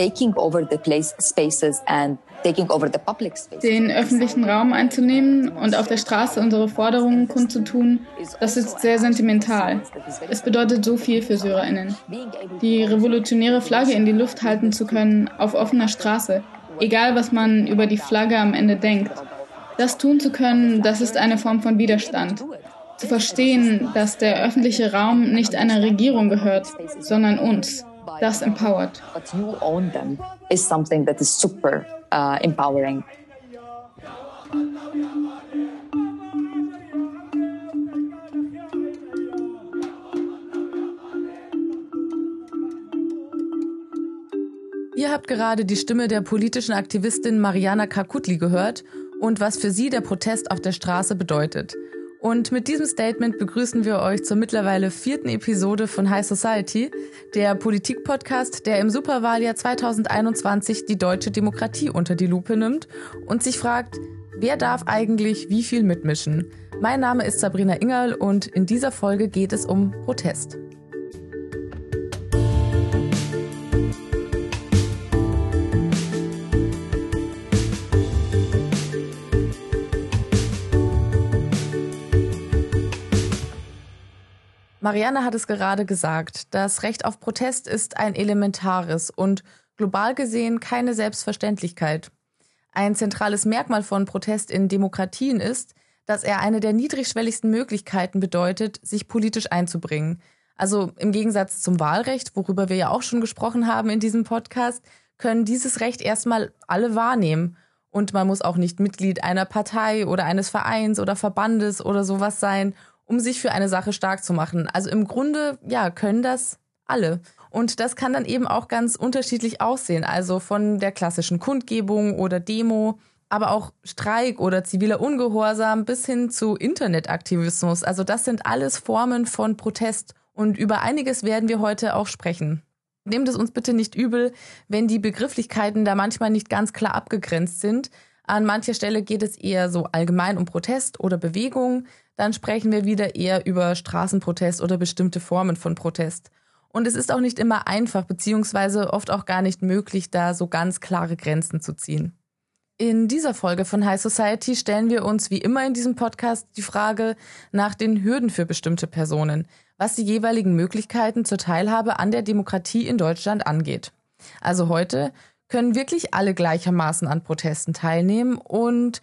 taking over the place spaces and den öffentlichen Raum einzunehmen und auf der Straße unsere Forderungen kundzutun, das ist sehr sentimental. Es bedeutet so viel für SyrerInnen. Die revolutionäre Flagge in die Luft halten zu können, auf offener Straße, egal was man über die Flagge am Ende denkt. Das tun zu können, das ist eine Form von Widerstand. Zu verstehen, dass der öffentliche Raum nicht einer Regierung gehört, sondern uns. Das empowert. But you own them is something that is super uh, empowering. Ihr habt gerade die Stimme der politischen Aktivistin Mariana Kakutli gehört und was für sie der Protest auf der Straße bedeutet. Und mit diesem Statement begrüßen wir euch zur mittlerweile vierten Episode von High Society, der Politik-Podcast, der im Superwahljahr 2021 die deutsche Demokratie unter die Lupe nimmt und sich fragt, wer darf eigentlich wie viel mitmischen? Mein Name ist Sabrina Ingerl und in dieser Folge geht es um Protest. Marianne hat es gerade gesagt, das Recht auf Protest ist ein elementares und global gesehen keine Selbstverständlichkeit. Ein zentrales Merkmal von Protest in Demokratien ist, dass er eine der niedrigschwelligsten Möglichkeiten bedeutet, sich politisch einzubringen. Also im Gegensatz zum Wahlrecht, worüber wir ja auch schon gesprochen haben in diesem Podcast, können dieses Recht erstmal alle wahrnehmen. Und man muss auch nicht Mitglied einer Partei oder eines Vereins oder Verbandes oder sowas sein, um sich für eine Sache stark zu machen. Also im Grunde, ja, können das alle. Und das kann dann eben auch ganz unterschiedlich aussehen. Also von der klassischen Kundgebung oder Demo, aber auch Streik oder ziviler Ungehorsam bis hin zu Internetaktivismus. Also das sind alles Formen von Protest. Und über einiges werden wir heute auch sprechen. Nehmt es uns bitte nicht übel, wenn die Begrifflichkeiten da manchmal nicht ganz klar abgegrenzt sind. An mancher Stelle geht es eher so allgemein um Protest oder Bewegung dann sprechen wir wieder eher über Straßenprotest oder bestimmte Formen von Protest. Und es ist auch nicht immer einfach, beziehungsweise oft auch gar nicht möglich, da so ganz klare Grenzen zu ziehen. In dieser Folge von High Society stellen wir uns wie immer in diesem Podcast die Frage nach den Hürden für bestimmte Personen, was die jeweiligen Möglichkeiten zur Teilhabe an der Demokratie in Deutschland angeht. Also heute können wirklich alle gleichermaßen an Protesten teilnehmen und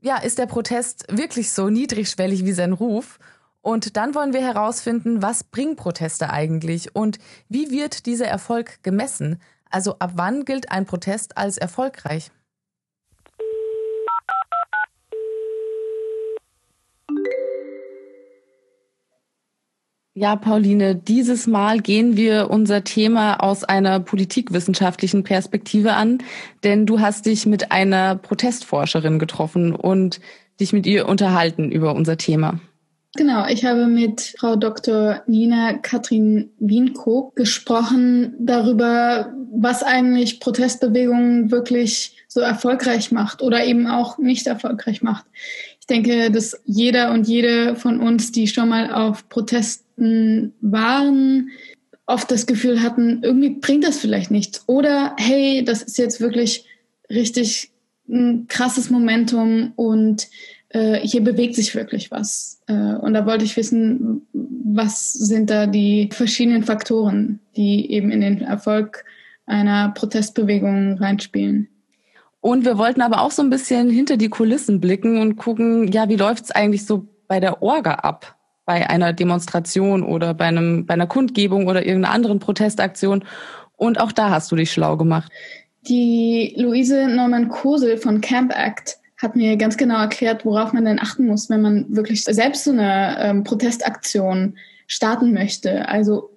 ja, ist der Protest wirklich so niedrigschwellig wie sein Ruf? Und dann wollen wir herausfinden, was bringen Proteste eigentlich und wie wird dieser Erfolg gemessen? Also ab wann gilt ein Protest als erfolgreich? Ja, Pauline, dieses Mal gehen wir unser Thema aus einer politikwissenschaftlichen Perspektive an, denn du hast dich mit einer Protestforscherin getroffen und dich mit ihr unterhalten über unser Thema. Genau, ich habe mit Frau Dr. Nina Katrin Wienko gesprochen darüber, was eigentlich Protestbewegungen wirklich so erfolgreich macht oder eben auch nicht erfolgreich macht. Ich denke, dass jeder und jede von uns, die schon mal auf Waren, oft das Gefühl hatten, irgendwie bringt das vielleicht nichts. Oder hey, das ist jetzt wirklich richtig ein krasses Momentum und äh, hier bewegt sich wirklich was. Äh, und da wollte ich wissen, was sind da die verschiedenen Faktoren, die eben in den Erfolg einer Protestbewegung reinspielen. Und wir wollten aber auch so ein bisschen hinter die Kulissen blicken und gucken, ja, wie läuft's eigentlich so bei der Orga ab? Bei einer Demonstration oder bei, einem, bei einer Kundgebung oder irgendeiner anderen Protestaktion. Und auch da hast du dich schlau gemacht. Die Luise Norman Kosel von Camp Act hat mir ganz genau erklärt, worauf man denn achten muss, wenn man wirklich selbst so eine ähm, Protestaktion starten möchte. Also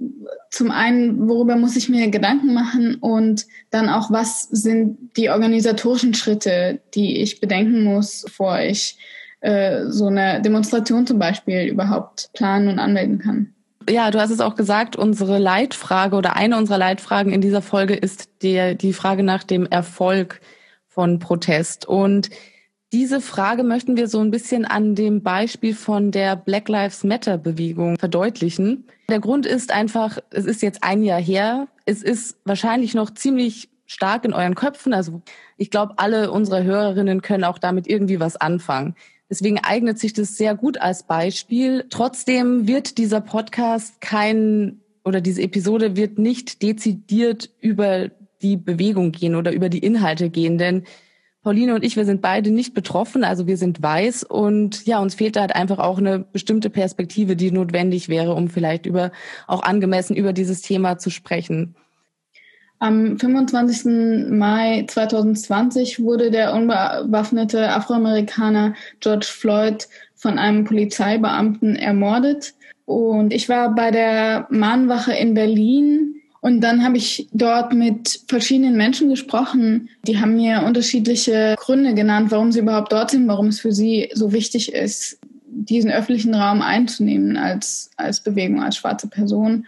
zum einen, worüber muss ich mir Gedanken machen und dann auch, was sind die organisatorischen Schritte, die ich bedenken muss, bevor ich äh, so eine Demonstration zum Beispiel überhaupt planen und anmelden kann. Ja, du hast es auch gesagt, unsere Leitfrage oder eine unserer Leitfragen in dieser Folge ist die, die Frage nach dem Erfolg von Protest. Und diese Frage möchten wir so ein bisschen an dem Beispiel von der Black Lives Matter Bewegung verdeutlichen. Der Grund ist einfach, es ist jetzt ein Jahr her. Es ist wahrscheinlich noch ziemlich stark in euren Köpfen. Also ich glaube, alle unsere Hörerinnen können auch damit irgendwie was anfangen. Deswegen eignet sich das sehr gut als Beispiel. Trotzdem wird dieser Podcast kein oder diese Episode wird nicht dezidiert über die Bewegung gehen oder über die Inhalte gehen, denn Pauline und ich, wir sind beide nicht betroffen, also wir sind weiß und ja, uns fehlt da halt einfach auch eine bestimmte Perspektive, die notwendig wäre, um vielleicht über auch angemessen über dieses Thema zu sprechen. Am 25. Mai 2020 wurde der unbewaffnete Afroamerikaner George Floyd von einem Polizeibeamten ermordet. Und ich war bei der Mahnwache in Berlin und dann habe ich dort mit verschiedenen Menschen gesprochen. Die haben mir unterschiedliche Gründe genannt, warum sie überhaupt dort sind, warum es für sie so wichtig ist, diesen öffentlichen Raum einzunehmen als, als Bewegung, als schwarze Person.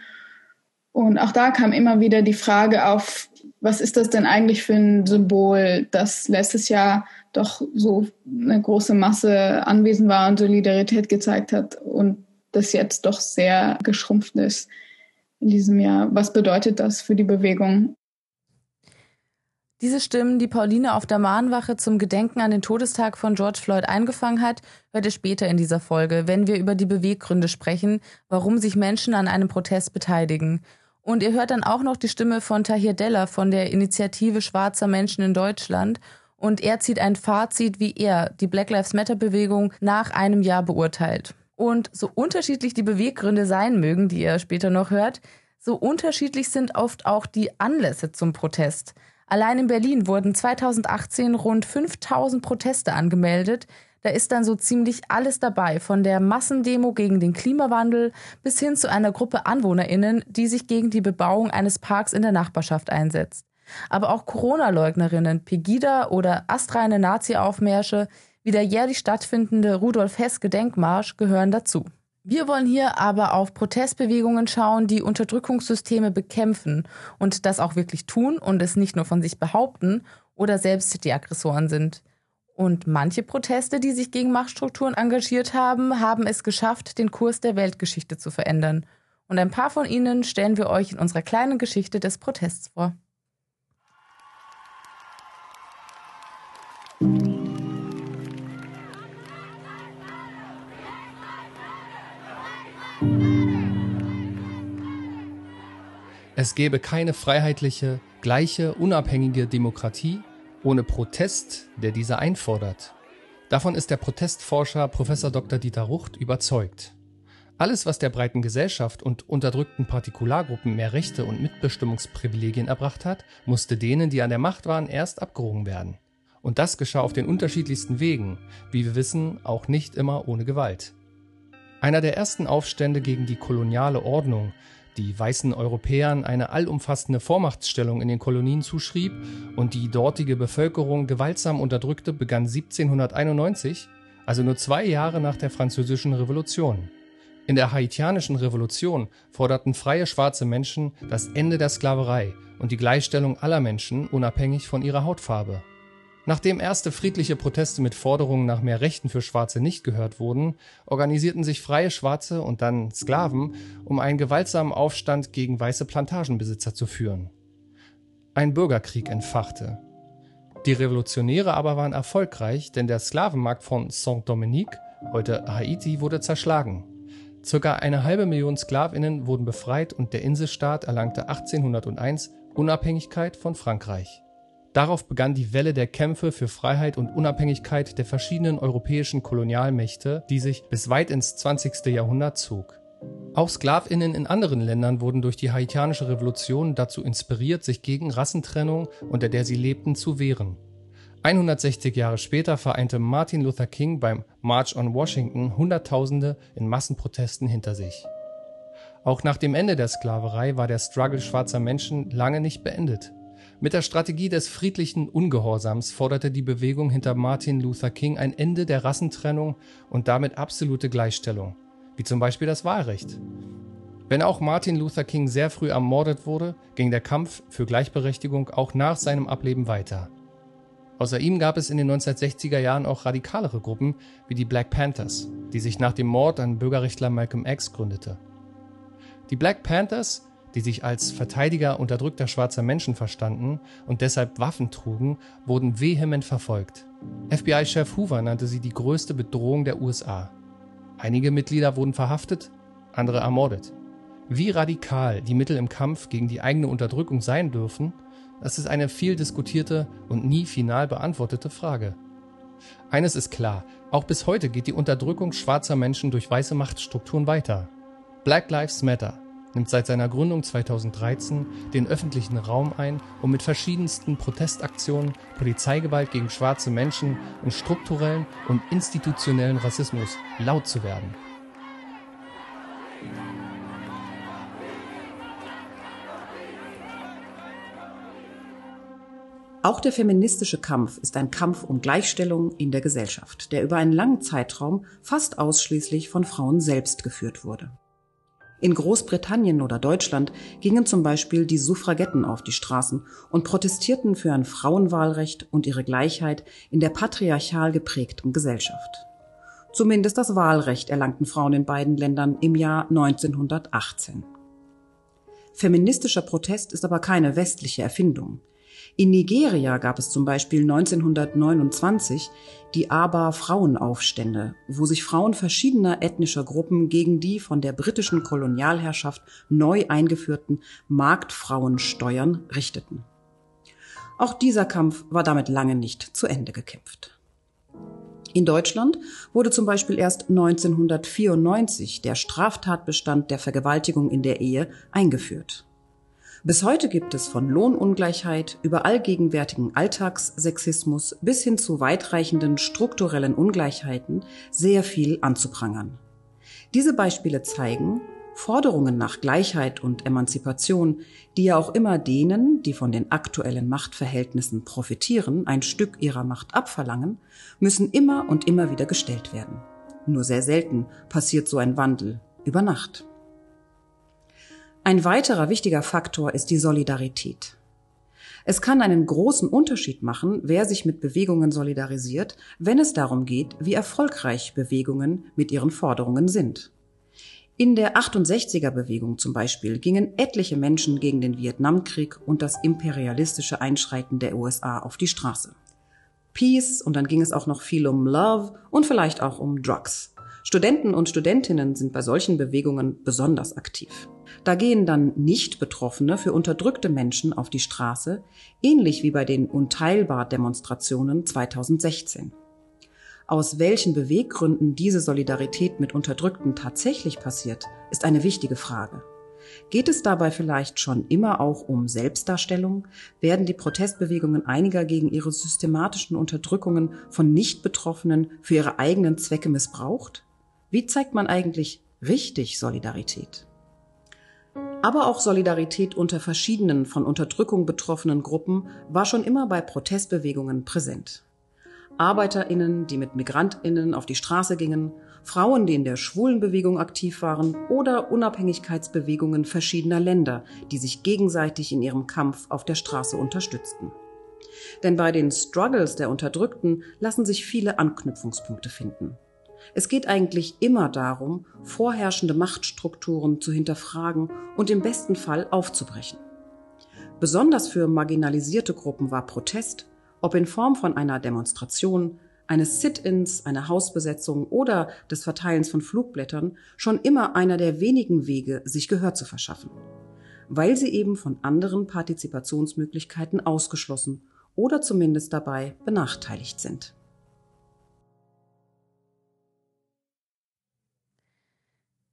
Und auch da kam immer wieder die Frage auf, was ist das denn eigentlich für ein Symbol, das letztes Jahr doch so eine große Masse anwesend war und Solidarität gezeigt hat und das jetzt doch sehr geschrumpft ist in diesem Jahr. Was bedeutet das für die Bewegung? Diese Stimmen, die Pauline auf der Mahnwache zum Gedenken an den Todestag von George Floyd eingefangen hat, hört ihr später in dieser Folge, wenn wir über die Beweggründe sprechen, warum sich Menschen an einem Protest beteiligen. Und ihr hört dann auch noch die Stimme von Tahir Della von der Initiative Schwarzer Menschen in Deutschland. Und er zieht ein Fazit, wie er die Black Lives Matter Bewegung nach einem Jahr beurteilt. Und so unterschiedlich die Beweggründe sein mögen, die ihr später noch hört, so unterschiedlich sind oft auch die Anlässe zum Protest. Allein in Berlin wurden 2018 rund 5000 Proteste angemeldet. Da ist dann so ziemlich alles dabei, von der Massendemo gegen den Klimawandel bis hin zu einer Gruppe Anwohnerinnen, die sich gegen die Bebauung eines Parks in der Nachbarschaft einsetzt. Aber auch Corona-Leugnerinnen, Pegida oder astreine Nazi-Aufmärsche, wie der jährlich stattfindende Rudolf Hess Gedenkmarsch gehören dazu. Wir wollen hier aber auf Protestbewegungen schauen, die Unterdrückungssysteme bekämpfen und das auch wirklich tun und es nicht nur von sich behaupten oder selbst die Aggressoren sind. Und manche Proteste, die sich gegen Machtstrukturen engagiert haben, haben es geschafft, den Kurs der Weltgeschichte zu verändern. Und ein paar von ihnen stellen wir euch in unserer kleinen Geschichte des Protests vor. Es gäbe keine freiheitliche, gleiche, unabhängige Demokratie ohne Protest, der diese einfordert. Davon ist der Protestforscher Prof. Dr. Dieter Rucht überzeugt. Alles, was der breiten Gesellschaft und unterdrückten Partikulargruppen mehr Rechte und Mitbestimmungsprivilegien erbracht hat, musste denen, die an der Macht waren, erst abgerungen werden. Und das geschah auf den unterschiedlichsten Wegen, wie wir wissen, auch nicht immer ohne Gewalt. Einer der ersten Aufstände gegen die koloniale Ordnung, die weißen Europäern eine allumfassende Vormachtstellung in den Kolonien zuschrieb und die dortige Bevölkerung gewaltsam unterdrückte, begann 1791, also nur zwei Jahre nach der Französischen Revolution. In der haitianischen Revolution forderten freie schwarze Menschen das Ende der Sklaverei und die Gleichstellung aller Menschen unabhängig von ihrer Hautfarbe. Nachdem erste friedliche Proteste mit Forderungen nach mehr Rechten für Schwarze nicht gehört wurden, organisierten sich freie Schwarze und dann Sklaven, um einen gewaltsamen Aufstand gegen weiße Plantagenbesitzer zu führen. Ein Bürgerkrieg entfachte. Die Revolutionäre aber waren erfolgreich, denn der Sklavenmarkt von Saint-Dominique, heute Haiti, wurde zerschlagen. Circa eine halbe Million Sklavinnen wurden befreit und der Inselstaat erlangte 1801 Unabhängigkeit von Frankreich. Darauf begann die Welle der Kämpfe für Freiheit und Unabhängigkeit der verschiedenen europäischen Kolonialmächte, die sich bis weit ins 20. Jahrhundert zog. Auch Sklavinnen in anderen Ländern wurden durch die haitianische Revolution dazu inspiriert, sich gegen Rassentrennung, unter der sie lebten, zu wehren. 160 Jahre später vereinte Martin Luther King beim March on Washington Hunderttausende in Massenprotesten hinter sich. Auch nach dem Ende der Sklaverei war der Struggle schwarzer Menschen lange nicht beendet. Mit der Strategie des friedlichen Ungehorsams forderte die Bewegung hinter Martin Luther King ein Ende der Rassentrennung und damit absolute Gleichstellung, wie zum Beispiel das Wahlrecht. Wenn auch Martin Luther King sehr früh ermordet wurde, ging der Kampf für Gleichberechtigung auch nach seinem Ableben weiter. Außer ihm gab es in den 1960er Jahren auch radikalere Gruppen wie die Black Panthers, die sich nach dem Mord an Bürgerrechtler Malcolm X gründete. Die Black Panthers, die sich als Verteidiger unterdrückter schwarzer Menschen verstanden und deshalb Waffen trugen, wurden vehement verfolgt. FBI-Chef Hoover nannte sie die größte Bedrohung der USA. Einige Mitglieder wurden verhaftet, andere ermordet. Wie radikal die Mittel im Kampf gegen die eigene Unterdrückung sein dürfen, das ist eine viel diskutierte und nie final beantwortete Frage. Eines ist klar, auch bis heute geht die Unterdrückung schwarzer Menschen durch weiße Machtstrukturen weiter. Black Lives Matter nimmt seit seiner Gründung 2013 den öffentlichen Raum ein, um mit verschiedensten Protestaktionen, Polizeigewalt gegen schwarze Menschen und strukturellen und institutionellen Rassismus laut zu werden. Auch der feministische Kampf ist ein Kampf um Gleichstellung in der Gesellschaft, der über einen langen Zeitraum fast ausschließlich von Frauen selbst geführt wurde. In Großbritannien oder Deutschland gingen zum Beispiel die Suffragetten auf die Straßen und protestierten für ein Frauenwahlrecht und ihre Gleichheit in der patriarchal geprägten Gesellschaft. Zumindest das Wahlrecht erlangten Frauen in beiden Ländern im Jahr 1918. Feministischer Protest ist aber keine westliche Erfindung. In Nigeria gab es zum Beispiel 1929 die Aba-Frauenaufstände, wo sich Frauen verschiedener ethnischer Gruppen gegen die von der britischen Kolonialherrschaft neu eingeführten Marktfrauensteuern richteten. Auch dieser Kampf war damit lange nicht zu Ende gekämpft. In Deutschland wurde zum Beispiel erst 1994 der Straftatbestand der Vergewaltigung in der Ehe eingeführt. Bis heute gibt es von Lohnungleichheit über allgegenwärtigen Alltagssexismus bis hin zu weitreichenden strukturellen Ungleichheiten sehr viel anzuprangern. Diese Beispiele zeigen, Forderungen nach Gleichheit und Emanzipation, die ja auch immer denen, die von den aktuellen Machtverhältnissen profitieren, ein Stück ihrer Macht abverlangen, müssen immer und immer wieder gestellt werden. Nur sehr selten passiert so ein Wandel über Nacht. Ein weiterer wichtiger Faktor ist die Solidarität. Es kann einen großen Unterschied machen, wer sich mit Bewegungen solidarisiert, wenn es darum geht, wie erfolgreich Bewegungen mit ihren Forderungen sind. In der 68er Bewegung zum Beispiel gingen etliche Menschen gegen den Vietnamkrieg und das imperialistische Einschreiten der USA auf die Straße. Peace und dann ging es auch noch viel um Love und vielleicht auch um Drugs. Studenten und Studentinnen sind bei solchen Bewegungen besonders aktiv. Da gehen dann Nicht-Betroffene für unterdrückte Menschen auf die Straße, ähnlich wie bei den Unteilbar-Demonstrationen 2016. Aus welchen Beweggründen diese Solidarität mit Unterdrückten tatsächlich passiert, ist eine wichtige Frage. Geht es dabei vielleicht schon immer auch um Selbstdarstellung? Werden die Protestbewegungen einiger gegen ihre systematischen Unterdrückungen von Nicht-Betroffenen für ihre eigenen Zwecke missbraucht? Wie zeigt man eigentlich richtig Solidarität? Aber auch Solidarität unter verschiedenen von Unterdrückung betroffenen Gruppen war schon immer bei Protestbewegungen präsent. Arbeiterinnen, die mit Migrantinnen auf die Straße gingen, Frauen, die in der Schwulenbewegung aktiv waren oder Unabhängigkeitsbewegungen verschiedener Länder, die sich gegenseitig in ihrem Kampf auf der Straße unterstützten. Denn bei den Struggles der Unterdrückten lassen sich viele Anknüpfungspunkte finden. Es geht eigentlich immer darum, vorherrschende Machtstrukturen zu hinterfragen und im besten Fall aufzubrechen. Besonders für marginalisierte Gruppen war Protest, ob in Form von einer Demonstration, eines Sit-ins, einer Hausbesetzung oder des Verteilens von Flugblättern, schon immer einer der wenigen Wege, sich Gehör zu verschaffen, weil sie eben von anderen Partizipationsmöglichkeiten ausgeschlossen oder zumindest dabei benachteiligt sind.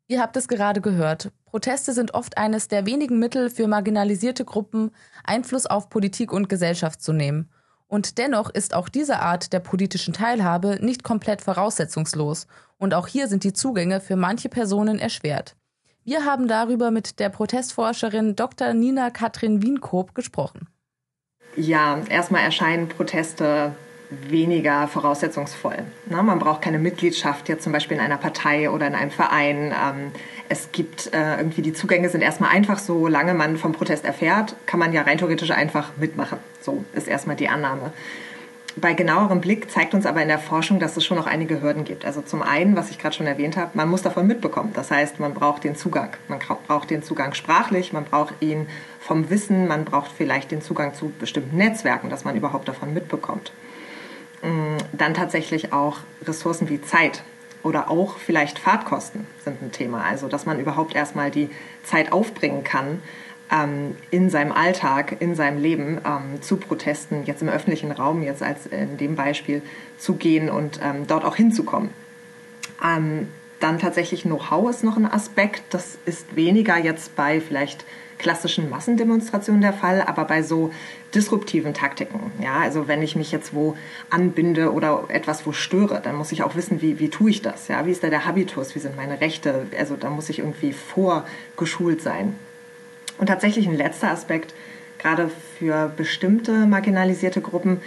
Ihr habt es gerade gehört. Proteste sind oft eines der wenigen Mittel für marginalisierte Gruppen, Einfluss auf Politik und Gesellschaft zu nehmen. Und dennoch ist auch diese Art der politischen Teilhabe nicht komplett voraussetzungslos. Und auch hier sind die Zugänge für manche Personen erschwert. Wir haben darüber mit der Protestforscherin Dr. Nina Katrin Wienkoop gesprochen. Ja, erstmal erscheinen Proteste weniger voraussetzungsvoll. Na, man braucht keine Mitgliedschaft jetzt zum Beispiel in einer Partei oder in einem Verein. Ähm, es gibt äh, irgendwie die Zugänge sind erstmal einfach, solange man vom Protest erfährt, kann man ja rein theoretisch einfach mitmachen. So ist erstmal die Annahme. bei genauerem Blick zeigt uns aber in der Forschung, dass es schon noch einige Hürden gibt. Also zum einen, was ich gerade schon erwähnt habe, man muss davon mitbekommen. Das heißt, man braucht den Zugang. Man braucht den Zugang sprachlich, man braucht ihn vom Wissen, man braucht vielleicht den Zugang zu bestimmten Netzwerken, dass man überhaupt davon mitbekommt. Mm, dann tatsächlich auch Ressourcen wie Zeit oder auch vielleicht Fahrtkosten sind ein Thema. Also, dass man überhaupt erstmal die Zeit aufbringen kann, ähm, in seinem Alltag, in seinem Leben ähm, zu Protesten, jetzt im öffentlichen Raum, jetzt als in dem Beispiel, zu gehen und ähm, dort auch hinzukommen. Dann tatsächlich Know-how ist noch ein Aspekt. Das ist weniger jetzt bei vielleicht klassischen Massendemonstrationen der Fall, aber bei so disruptiven Taktiken. Ja, also wenn ich mich jetzt wo anbinde oder etwas wo störe, dann muss ich auch wissen, wie, wie tue ich das? Ja, wie ist da der Habitus? Wie sind meine Rechte? Also da muss ich irgendwie vorgeschult sein. Und tatsächlich ein letzter Aspekt, gerade für bestimmte marginalisierte Gruppen,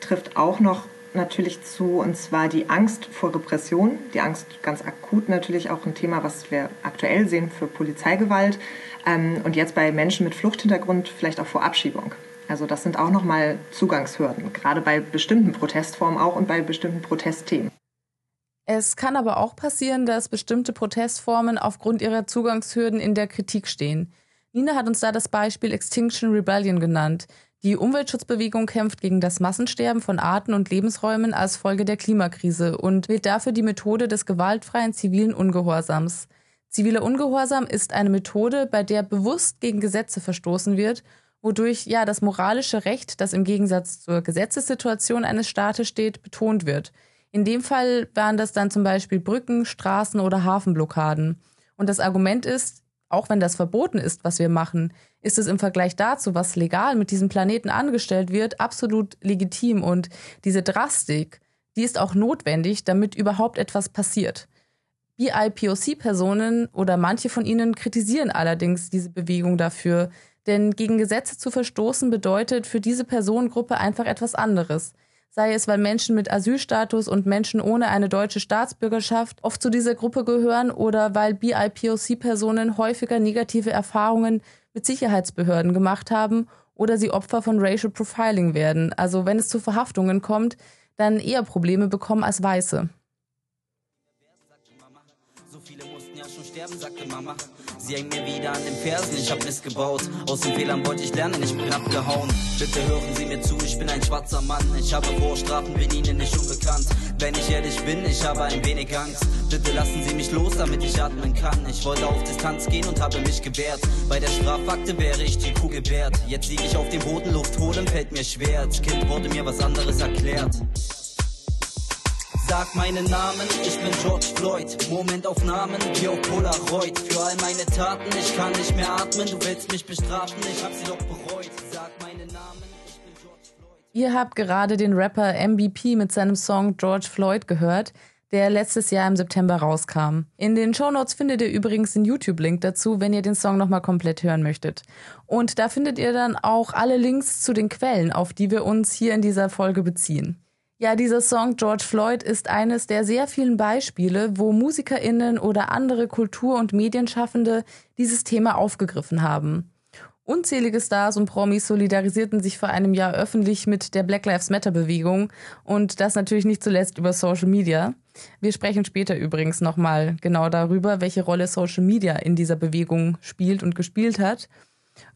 trifft auch noch natürlich zu, und zwar die Angst vor Repression. Die Angst ganz akut natürlich auch ein Thema, was wir aktuell sehen für Polizeigewalt. Ähm, und jetzt bei Menschen mit Fluchthintergrund vielleicht auch vor Abschiebung. Also das sind auch nochmal Zugangshürden, gerade bei bestimmten Protestformen auch und bei bestimmten Protestthemen. Es kann aber auch passieren, dass bestimmte Protestformen aufgrund ihrer Zugangshürden in der Kritik stehen. Nina hat uns da das Beispiel Extinction Rebellion genannt. Die Umweltschutzbewegung kämpft gegen das Massensterben von Arten und Lebensräumen als Folge der Klimakrise und wählt dafür die Methode des gewaltfreien zivilen Ungehorsams. Ziviler Ungehorsam ist eine Methode, bei der bewusst gegen Gesetze verstoßen wird, wodurch ja das moralische Recht, das im Gegensatz zur Gesetzessituation eines Staates steht, betont wird. In dem Fall waren das dann zum Beispiel Brücken, Straßen oder Hafenblockaden. Und das Argument ist, auch wenn das verboten ist, was wir machen, ist es im Vergleich dazu, was legal mit diesem Planeten angestellt wird, absolut legitim. Und diese Drastik, die ist auch notwendig, damit überhaupt etwas passiert. BIPOC-Personen oder manche von ihnen kritisieren allerdings diese Bewegung dafür, denn gegen Gesetze zu verstoßen bedeutet für diese Personengruppe einfach etwas anderes sei es weil Menschen mit Asylstatus und Menschen ohne eine deutsche Staatsbürgerschaft oft zu dieser Gruppe gehören oder weil BIPOC-Personen häufiger negative Erfahrungen mit Sicherheitsbehörden gemacht haben oder sie Opfer von Racial Profiling werden. Also wenn es zu Verhaftungen kommt, dann eher Probleme bekommen als Weiße. Sagte Mama. Sie hängen mir wieder an den Fersen, ich hab Mist gebaut. Aus den Fehlern wollte ich lernen, ich bin abgehauen. Bitte hören Sie mir zu, ich bin ein schwarzer Mann. Ich habe Vorstrafen, bin Ihnen nicht unbekannt. Wenn ich ehrlich bin, ich habe ein wenig Angst. Bitte lassen Sie mich los, damit ich atmen kann. Ich wollte auf Distanz gehen und habe mich gewehrt. Bei der Strafakte wäre ich die Kuh gewährt. Jetzt liege ich auf dem Boden, Luft holen fällt mir schwer. Als Kind wurde mir was anderes erklärt. Sag meinen Namen, ich bin George Floyd. Momentaufnahmen wie auf Polaroid. Für all meine Taten, ich kann nicht mehr atmen. Du willst mich bestrafen, ich hab sie doch bereut. Ihr habt gerade den Rapper MVP mit seinem Song George Floyd gehört der letztes Jahr im September rauskam. In den Shownotes findet ihr übrigens den YouTube-Link dazu, wenn ihr den Song nochmal komplett hören möchtet. Und da findet ihr dann auch alle Links zu den Quellen, auf die wir uns hier in dieser Folge beziehen. Ja, dieser Song George Floyd ist eines der sehr vielen Beispiele, wo Musikerinnen oder andere Kultur- und Medienschaffende dieses Thema aufgegriffen haben. Unzählige Stars und Promis solidarisierten sich vor einem Jahr öffentlich mit der Black Lives Matter Bewegung und das natürlich nicht zuletzt über Social Media. Wir sprechen später übrigens nochmal genau darüber, welche Rolle Social Media in dieser Bewegung spielt und gespielt hat.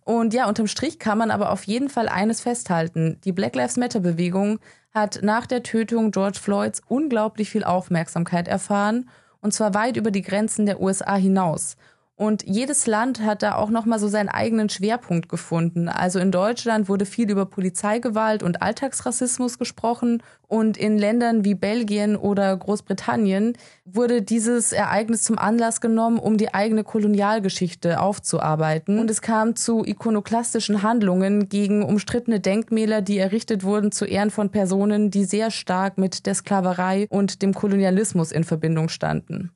Und ja, unterm Strich kann man aber auf jeden Fall eines festhalten. Die Black Lives Matter Bewegung hat nach der Tötung George Floyds unglaublich viel Aufmerksamkeit erfahren, und zwar weit über die Grenzen der USA hinaus. Und jedes Land hat da auch nochmal so seinen eigenen Schwerpunkt gefunden. Also in Deutschland wurde viel über Polizeigewalt und Alltagsrassismus gesprochen. Und in Ländern wie Belgien oder Großbritannien wurde dieses Ereignis zum Anlass genommen, um die eigene Kolonialgeschichte aufzuarbeiten. Und es kam zu ikonoklastischen Handlungen gegen umstrittene Denkmäler, die errichtet wurden zu Ehren von Personen, die sehr stark mit der Sklaverei und dem Kolonialismus in Verbindung standen.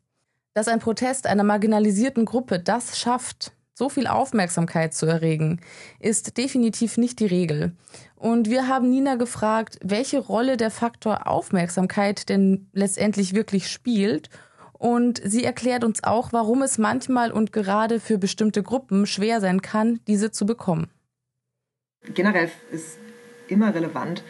Dass ein Protest einer marginalisierten Gruppe das schafft, so viel Aufmerksamkeit zu erregen, ist definitiv nicht die Regel. Und wir haben Nina gefragt, welche Rolle der Faktor Aufmerksamkeit denn letztendlich wirklich spielt. Und sie erklärt uns auch, warum es manchmal und gerade für bestimmte Gruppen schwer sein kann, diese zu bekommen. Generell ist immer relevant,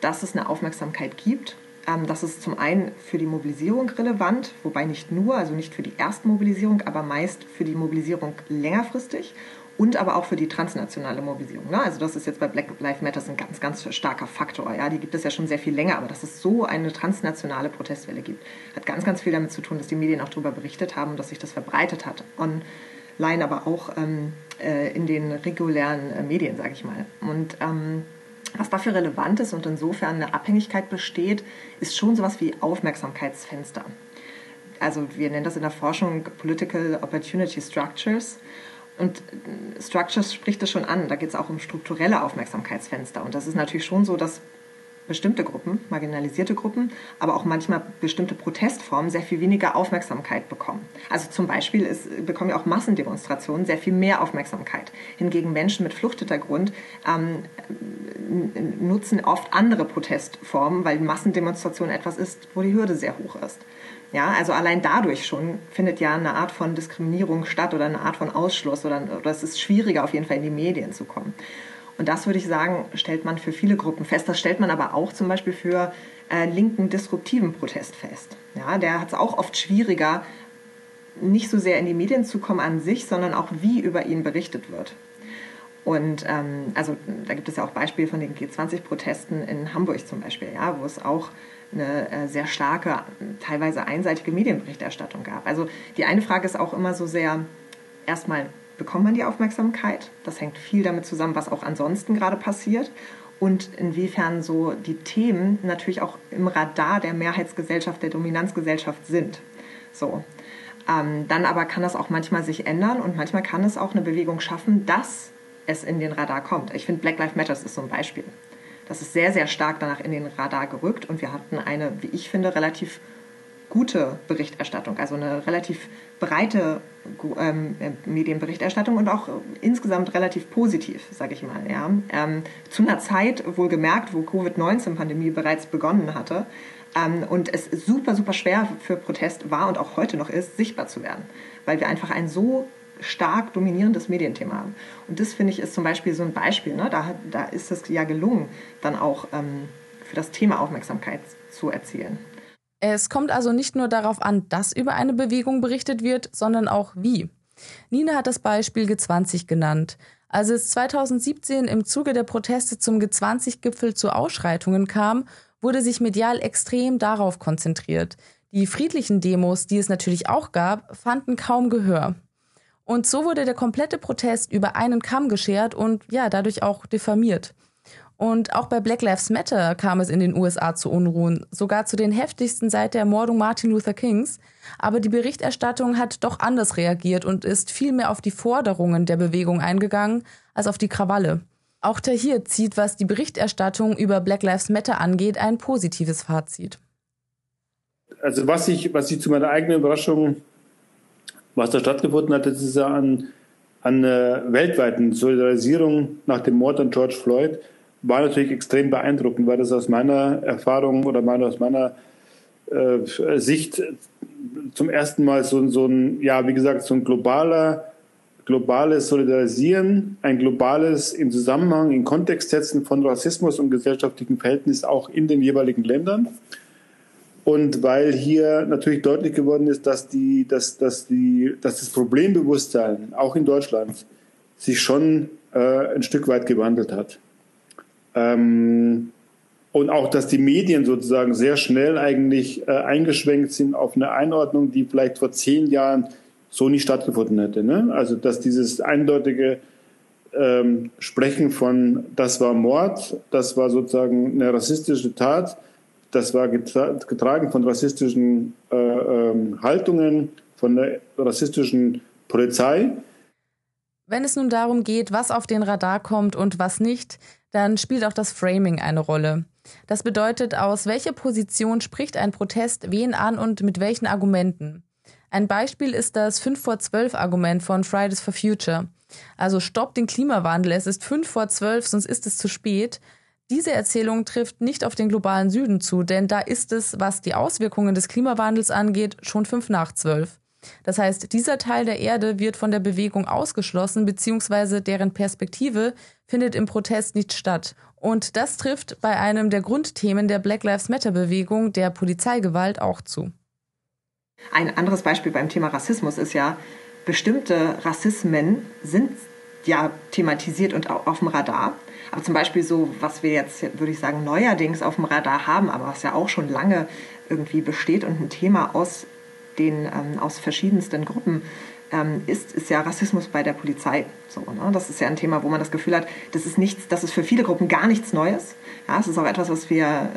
dass es eine Aufmerksamkeit gibt. Ähm, das ist zum einen für die Mobilisierung relevant, wobei nicht nur, also nicht für die Erstmobilisierung, aber meist für die Mobilisierung längerfristig und aber auch für die transnationale Mobilisierung. Ne? Also das ist jetzt bei Black Lives Matter ein ganz, ganz starker Faktor. Ja? Die gibt es ja schon sehr viel länger, aber dass es so eine transnationale Protestwelle gibt, hat ganz, ganz viel damit zu tun, dass die Medien auch darüber berichtet haben und dass sich das verbreitet hat. Online, aber auch ähm, äh, in den regulären äh, Medien, sage ich mal. Und ähm, was dafür relevant ist und insofern eine Abhängigkeit besteht, ist schon sowas wie Aufmerksamkeitsfenster. Also wir nennen das in der Forschung Political Opportunity Structures. Und Structures spricht es schon an. Da geht es auch um strukturelle Aufmerksamkeitsfenster. Und das ist natürlich schon so, dass bestimmte Gruppen, marginalisierte Gruppen, aber auch manchmal bestimmte Protestformen sehr viel weniger Aufmerksamkeit bekommen. Also zum Beispiel ist, bekommen ja auch Massendemonstrationen sehr viel mehr Aufmerksamkeit. Hingegen Menschen mit Fluchthintergrund ähm, nutzen oft andere Protestformen, weil Massendemonstration etwas ist, wo die Hürde sehr hoch ist. Ja, also allein dadurch schon findet ja eine Art von Diskriminierung statt oder eine Art von Ausschluss oder, oder es ist schwieriger auf jeden Fall in die Medien zu kommen. Und das würde ich sagen, stellt man für viele Gruppen fest. Das stellt man aber auch zum Beispiel für äh, linken disruptiven Protest fest. Ja, der hat es auch oft schwieriger, nicht so sehr in die Medien zu kommen an sich, sondern auch wie über ihn berichtet wird. Und ähm, also da gibt es ja auch Beispiele von den G20-Protesten in Hamburg zum Beispiel, ja, wo es auch eine äh, sehr starke, teilweise einseitige Medienberichterstattung gab. Also die eine Frage ist auch immer so sehr, erstmal bekommt man die Aufmerksamkeit? Das hängt viel damit zusammen, was auch ansonsten gerade passiert und inwiefern so die Themen natürlich auch im Radar der Mehrheitsgesellschaft, der Dominanzgesellschaft sind. So. Ähm, dann aber kann das auch manchmal sich ändern und manchmal kann es auch eine Bewegung schaffen, dass es in den Radar kommt. Ich finde, Black Lives Matter ist so ein Beispiel. Das ist sehr, sehr stark danach in den Radar gerückt und wir hatten eine, wie ich finde, relativ gute Berichterstattung, also eine relativ breite ähm, Medienberichterstattung und auch insgesamt relativ positiv, sage ich mal. Ja. Ähm, zu einer Zeit, wohlgemerkt, wo Covid-19-Pandemie bereits begonnen hatte ähm, und es super, super schwer für Protest war und auch heute noch ist, sichtbar zu werden, weil wir einfach ein so stark dominierendes Medienthema haben. Und das finde ich ist zum Beispiel so ein Beispiel. Ne? Da, da ist es ja gelungen, dann auch ähm, für das Thema Aufmerksamkeit zu erzielen. Es kommt also nicht nur darauf an, dass über eine Bewegung berichtet wird, sondern auch wie. Nina hat das Beispiel G20 genannt. Als es 2017 im Zuge der Proteste zum G20-Gipfel zu Ausschreitungen kam, wurde sich medial extrem darauf konzentriert. Die friedlichen Demos, die es natürlich auch gab, fanden kaum Gehör. Und so wurde der komplette Protest über einen Kamm geschert und ja, dadurch auch diffamiert. Und auch bei Black Lives Matter kam es in den USA zu Unruhen, sogar zu den heftigsten seit der Ermordung Martin Luther Kings. Aber die Berichterstattung hat doch anders reagiert und ist viel mehr auf die Forderungen der Bewegung eingegangen als auf die Krawalle. Auch Tahir zieht, was die Berichterstattung über Black Lives Matter angeht, ein positives Fazit. Also was ich, was ich zu meiner eigenen Überraschung was da stattgefunden hat, das ist ja an, an einer weltweiten Solidarisierung nach dem Mord an George Floyd, war natürlich extrem beeindruckend, weil das aus meiner Erfahrung oder meine, aus meiner äh, Sicht zum ersten Mal so, so ein, ja, wie gesagt, so ein globaler, globales Solidarisieren, ein globales in Zusammenhang, in Kontext setzen von Rassismus und gesellschaftlichen Verhältnissen auch in den jeweiligen Ländern. Und weil hier natürlich deutlich geworden ist, dass, die, dass, dass, die, dass das Problembewusstsein auch in Deutschland sich schon äh, ein Stück weit gewandelt hat. Ähm, und auch, dass die Medien sozusagen sehr schnell eigentlich äh, eingeschwenkt sind auf eine Einordnung, die vielleicht vor zehn Jahren so nicht stattgefunden hätte. Ne? Also dass dieses eindeutige ähm, Sprechen von, das war Mord, das war sozusagen eine rassistische Tat, das war getragen von rassistischen äh, ähm, Haltungen, von der rassistischen Polizei. Wenn es nun darum geht, was auf den Radar kommt und was nicht, dann spielt auch das Framing eine Rolle. Das bedeutet, aus welcher Position spricht ein Protest wen an und mit welchen Argumenten. Ein Beispiel ist das 5 vor 12 Argument von Fridays for Future. Also stoppt den Klimawandel, es ist 5 vor 12, sonst ist es zu spät. Diese Erzählung trifft nicht auf den globalen Süden zu, denn da ist es, was die Auswirkungen des Klimawandels angeht, schon fünf nach zwölf. Das heißt, dieser Teil der Erde wird von der Bewegung ausgeschlossen, beziehungsweise deren Perspektive findet im Protest nicht statt. Und das trifft bei einem der Grundthemen der Black Lives Matter-Bewegung, der Polizeigewalt, auch zu. Ein anderes Beispiel beim Thema Rassismus ist ja, bestimmte Rassismen sind ja thematisiert und auf dem Radar. Aber zum Beispiel so, was wir jetzt, würde ich sagen, neuerdings auf dem Radar haben, aber was ja auch schon lange irgendwie besteht und ein Thema aus den ähm, aus verschiedensten Gruppen ähm, ist, ist ja Rassismus bei der Polizei. So, ne? Das ist ja ein Thema, wo man das Gefühl hat, das ist nichts, das ist für viele Gruppen gar nichts Neues. Ja, es ist auch etwas, was wir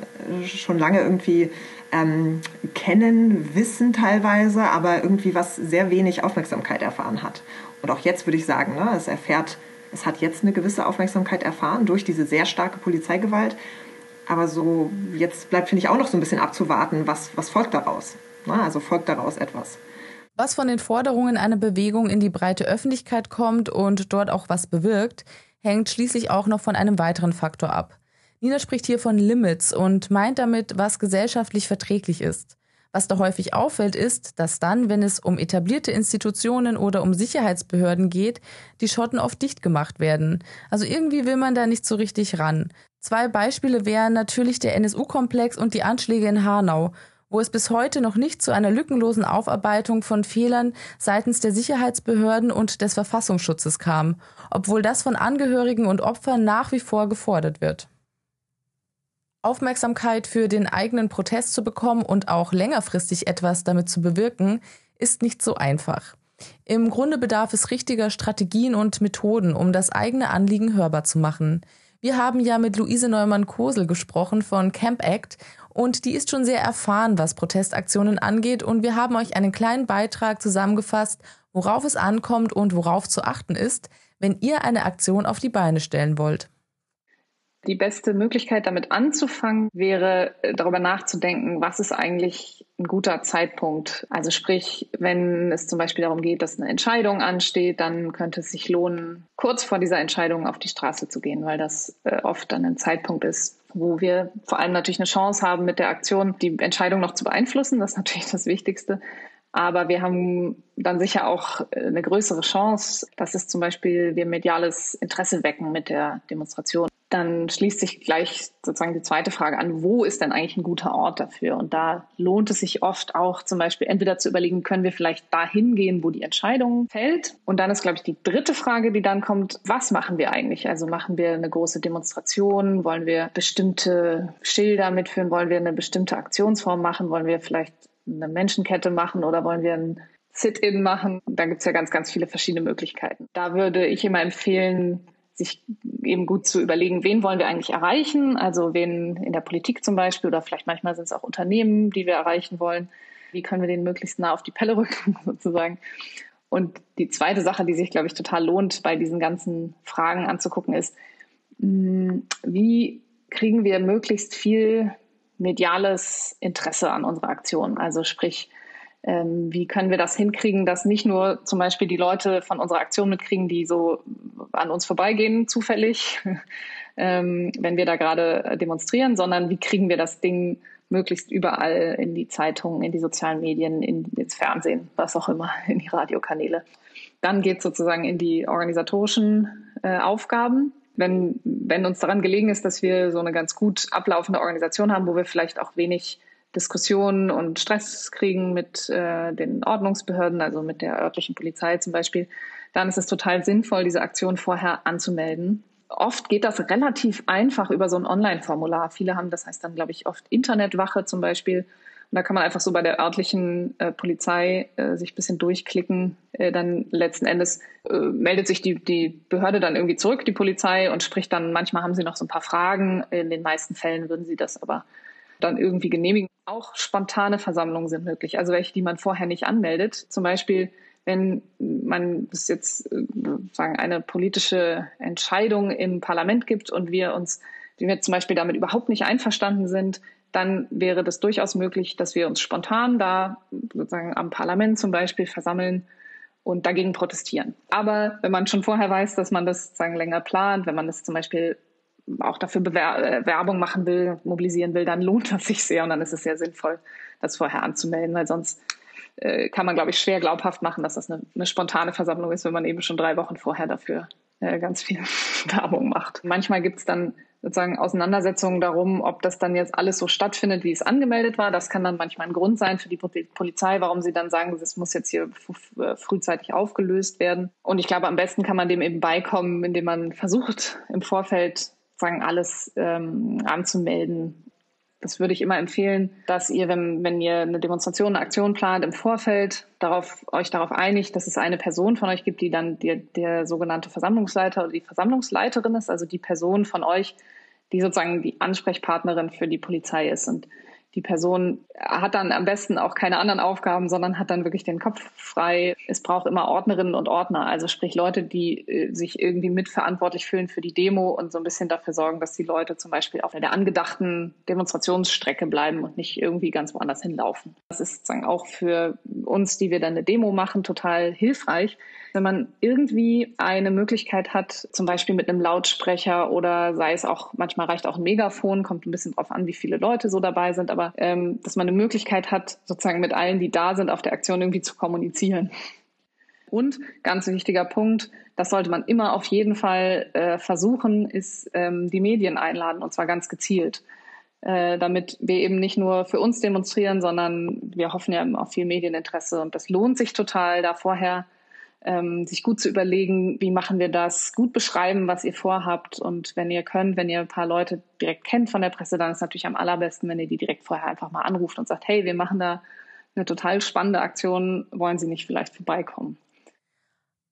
schon lange irgendwie ähm, kennen, wissen teilweise, aber irgendwie was sehr wenig Aufmerksamkeit erfahren hat. Und auch jetzt würde ich sagen, ne, es erfährt, es hat jetzt eine gewisse Aufmerksamkeit erfahren durch diese sehr starke Polizeigewalt. Aber so, jetzt bleibt, finde ich, auch noch so ein bisschen abzuwarten, was, was folgt daraus. Also folgt daraus etwas. Was von den Forderungen einer Bewegung in die breite Öffentlichkeit kommt und dort auch was bewirkt, hängt schließlich auch noch von einem weiteren Faktor ab. Nina spricht hier von Limits und meint damit, was gesellschaftlich verträglich ist. Was da häufig auffällt, ist, dass dann, wenn es um etablierte Institutionen oder um Sicherheitsbehörden geht, die Schotten oft dicht gemacht werden. Also irgendwie will man da nicht so richtig ran. Zwei Beispiele wären natürlich der NSU-Komplex und die Anschläge in Hanau, wo es bis heute noch nicht zu einer lückenlosen Aufarbeitung von Fehlern seitens der Sicherheitsbehörden und des Verfassungsschutzes kam, obwohl das von Angehörigen und Opfern nach wie vor gefordert wird. Aufmerksamkeit für den eigenen Protest zu bekommen und auch längerfristig etwas damit zu bewirken, ist nicht so einfach. Im Grunde bedarf es richtiger Strategien und Methoden, um das eigene Anliegen hörbar zu machen. Wir haben ja mit Luise Neumann-Kosel gesprochen von Camp Act und die ist schon sehr erfahren, was Protestaktionen angeht und wir haben euch einen kleinen Beitrag zusammengefasst, worauf es ankommt und worauf zu achten ist, wenn ihr eine Aktion auf die Beine stellen wollt. Die beste Möglichkeit, damit anzufangen, wäre äh, darüber nachzudenken, was ist eigentlich ein guter Zeitpunkt. Also sprich, wenn es zum Beispiel darum geht, dass eine Entscheidung ansteht, dann könnte es sich lohnen, kurz vor dieser Entscheidung auf die Straße zu gehen, weil das äh, oft dann ein Zeitpunkt ist, wo wir vor allem natürlich eine Chance haben, mit der Aktion die Entscheidung noch zu beeinflussen. Das ist natürlich das Wichtigste. Aber wir haben dann sicher auch äh, eine größere Chance, dass es zum Beispiel wir mediales Interesse wecken mit der Demonstration. Dann schließt sich gleich sozusagen die zweite Frage an, wo ist denn eigentlich ein guter Ort dafür? Und da lohnt es sich oft auch zum Beispiel entweder zu überlegen, können wir vielleicht dahin gehen, wo die Entscheidung fällt? Und dann ist, glaube ich, die dritte Frage, die dann kommt, was machen wir eigentlich? Also machen wir eine große Demonstration? Wollen wir bestimmte Schilder mitführen? Wollen wir eine bestimmte Aktionsform machen? Wollen wir vielleicht eine Menschenkette machen oder wollen wir ein Sit-in machen? Da gibt es ja ganz, ganz viele verschiedene Möglichkeiten. Da würde ich immer empfehlen, sich eben gut zu überlegen, wen wollen wir eigentlich erreichen? Also wen in der Politik zum Beispiel oder vielleicht manchmal sind es auch Unternehmen, die wir erreichen wollen. Wie können wir den möglichst nah auf die Pelle rücken sozusagen? Und die zweite Sache, die sich, glaube ich, total lohnt, bei diesen ganzen Fragen anzugucken, ist, hm, wie kriegen wir möglichst viel mediales Interesse an unserer Aktion. Also sprich, ähm, wie können wir das hinkriegen, dass nicht nur zum Beispiel die Leute von unserer Aktion mitkriegen, die so an uns vorbeigehen, zufällig, ähm, wenn wir da gerade demonstrieren, sondern wie kriegen wir das Ding möglichst überall in die Zeitungen, in die sozialen Medien, in, ins Fernsehen, was auch immer, in die Radiokanäle. Dann geht sozusagen in die organisatorischen äh, Aufgaben wenn, wenn uns daran gelegen ist, dass wir so eine ganz gut ablaufende Organisation haben, wo wir vielleicht auch wenig Diskussionen und Stress kriegen mit äh, den Ordnungsbehörden, also mit der örtlichen Polizei zum Beispiel, dann ist es total sinnvoll, diese Aktion vorher anzumelden. Oft geht das relativ einfach über so ein Online-Formular. Viele haben, das heißt dann, glaube ich, oft Internetwache zum Beispiel. Und da kann man einfach so bei der örtlichen äh, Polizei äh, sich ein bisschen durchklicken. Äh, dann letzten Endes äh, meldet sich die, die Behörde dann irgendwie zurück, die Polizei, und spricht dann, manchmal haben sie noch so ein paar Fragen. In den meisten Fällen würden sie das aber dann irgendwie genehmigen. Auch spontane Versammlungen sind möglich, also welche, die man vorher nicht anmeldet. Zum Beispiel, wenn man es jetzt äh, sagen eine politische Entscheidung im Parlament gibt und wir uns, die wir zum Beispiel damit überhaupt nicht einverstanden sind, dann wäre das durchaus möglich, dass wir uns spontan da sozusagen am Parlament zum Beispiel versammeln und dagegen protestieren. Aber wenn man schon vorher weiß, dass man das sozusagen länger plant, wenn man das zum Beispiel auch dafür Bewer äh, Werbung machen will, mobilisieren will, dann lohnt das sich sehr und dann ist es sehr sinnvoll, das vorher anzumelden, weil sonst äh, kann man, glaube ich, schwer glaubhaft machen, dass das eine, eine, spontane Versammlung ist, wenn man eben schon drei Wochen vorher dafür äh, ganz viel Werbung macht. Manchmal gibt es dann sozusagen Auseinandersetzungen darum, ob das dann jetzt alles so stattfindet, wie es angemeldet war. Das kann dann manchmal ein Grund sein für die Polizei, warum sie dann sagen, das muss jetzt hier äh, frühzeitig aufgelöst werden. Und ich glaube, am besten kann man dem eben beikommen, indem man versucht, im Vorfeld sagen alles ähm, anzumelden das würde ich immer empfehlen, dass ihr, wenn, wenn ihr eine Demonstration, eine Aktion plant, im Vorfeld darauf, euch darauf einigt, dass es eine Person von euch gibt, die dann der, der sogenannte Versammlungsleiter oder die Versammlungsleiterin ist, also die Person von euch, die sozusagen die Ansprechpartnerin für die Polizei ist. Und die Person hat dann am besten auch keine anderen Aufgaben, sondern hat dann wirklich den Kopf frei. Es braucht immer Ordnerinnen und Ordner, also sprich Leute, die äh, sich irgendwie mitverantwortlich fühlen für die Demo und so ein bisschen dafür sorgen, dass die Leute zum Beispiel auf der angedachten Demonstrationsstrecke bleiben und nicht irgendwie ganz woanders hinlaufen. Das ist sozusagen auch für uns, die wir dann eine Demo machen, total hilfreich, wenn man irgendwie eine Möglichkeit hat, zum Beispiel mit einem Lautsprecher oder sei es auch, manchmal reicht auch ein Megafon, kommt ein bisschen drauf an, wie viele Leute so dabei sind, aber ähm, dass man eine Möglichkeit hat, sozusagen mit allen, die da sind, auf der Aktion irgendwie zu kommunizieren. Und ganz wichtiger Punkt, das sollte man immer auf jeden Fall äh, versuchen, ist ähm, die Medien einladen und zwar ganz gezielt. Äh, damit wir eben nicht nur für uns demonstrieren, sondern wir hoffen ja auf viel Medieninteresse und das lohnt sich total, da vorher ähm, sich gut zu überlegen, wie machen wir das, gut beschreiben, was ihr vorhabt. Und wenn ihr könnt, wenn ihr ein paar Leute direkt kennt von der Presse, dann ist natürlich am allerbesten, wenn ihr die direkt vorher einfach mal anruft und sagt, hey, wir machen da eine total spannende Aktion, wollen Sie nicht vielleicht vorbeikommen?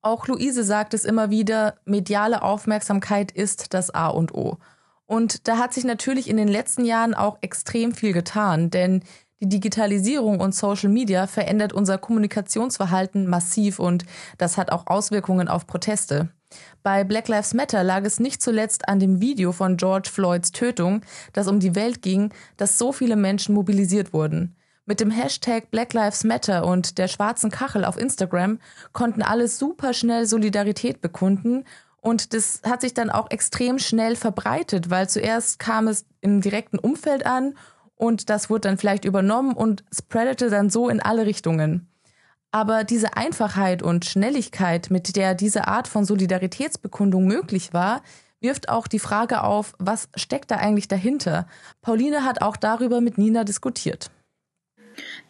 Auch Luise sagt es immer wieder, mediale Aufmerksamkeit ist das A und O. Und da hat sich natürlich in den letzten Jahren auch extrem viel getan, denn die Digitalisierung und Social Media verändert unser Kommunikationsverhalten massiv und das hat auch Auswirkungen auf Proteste. Bei Black Lives Matter lag es nicht zuletzt an dem Video von George Floyds Tötung, das um die Welt ging, dass so viele Menschen mobilisiert wurden. Mit dem Hashtag Black Lives Matter und der schwarzen Kachel auf Instagram konnten alle super schnell Solidarität bekunden und das hat sich dann auch extrem schnell verbreitet, weil zuerst kam es im direkten Umfeld an und das wurde dann vielleicht übernommen und spreadete dann so in alle Richtungen. Aber diese Einfachheit und Schnelligkeit, mit der diese Art von Solidaritätsbekundung möglich war, wirft auch die Frage auf, was steckt da eigentlich dahinter? Pauline hat auch darüber mit Nina diskutiert.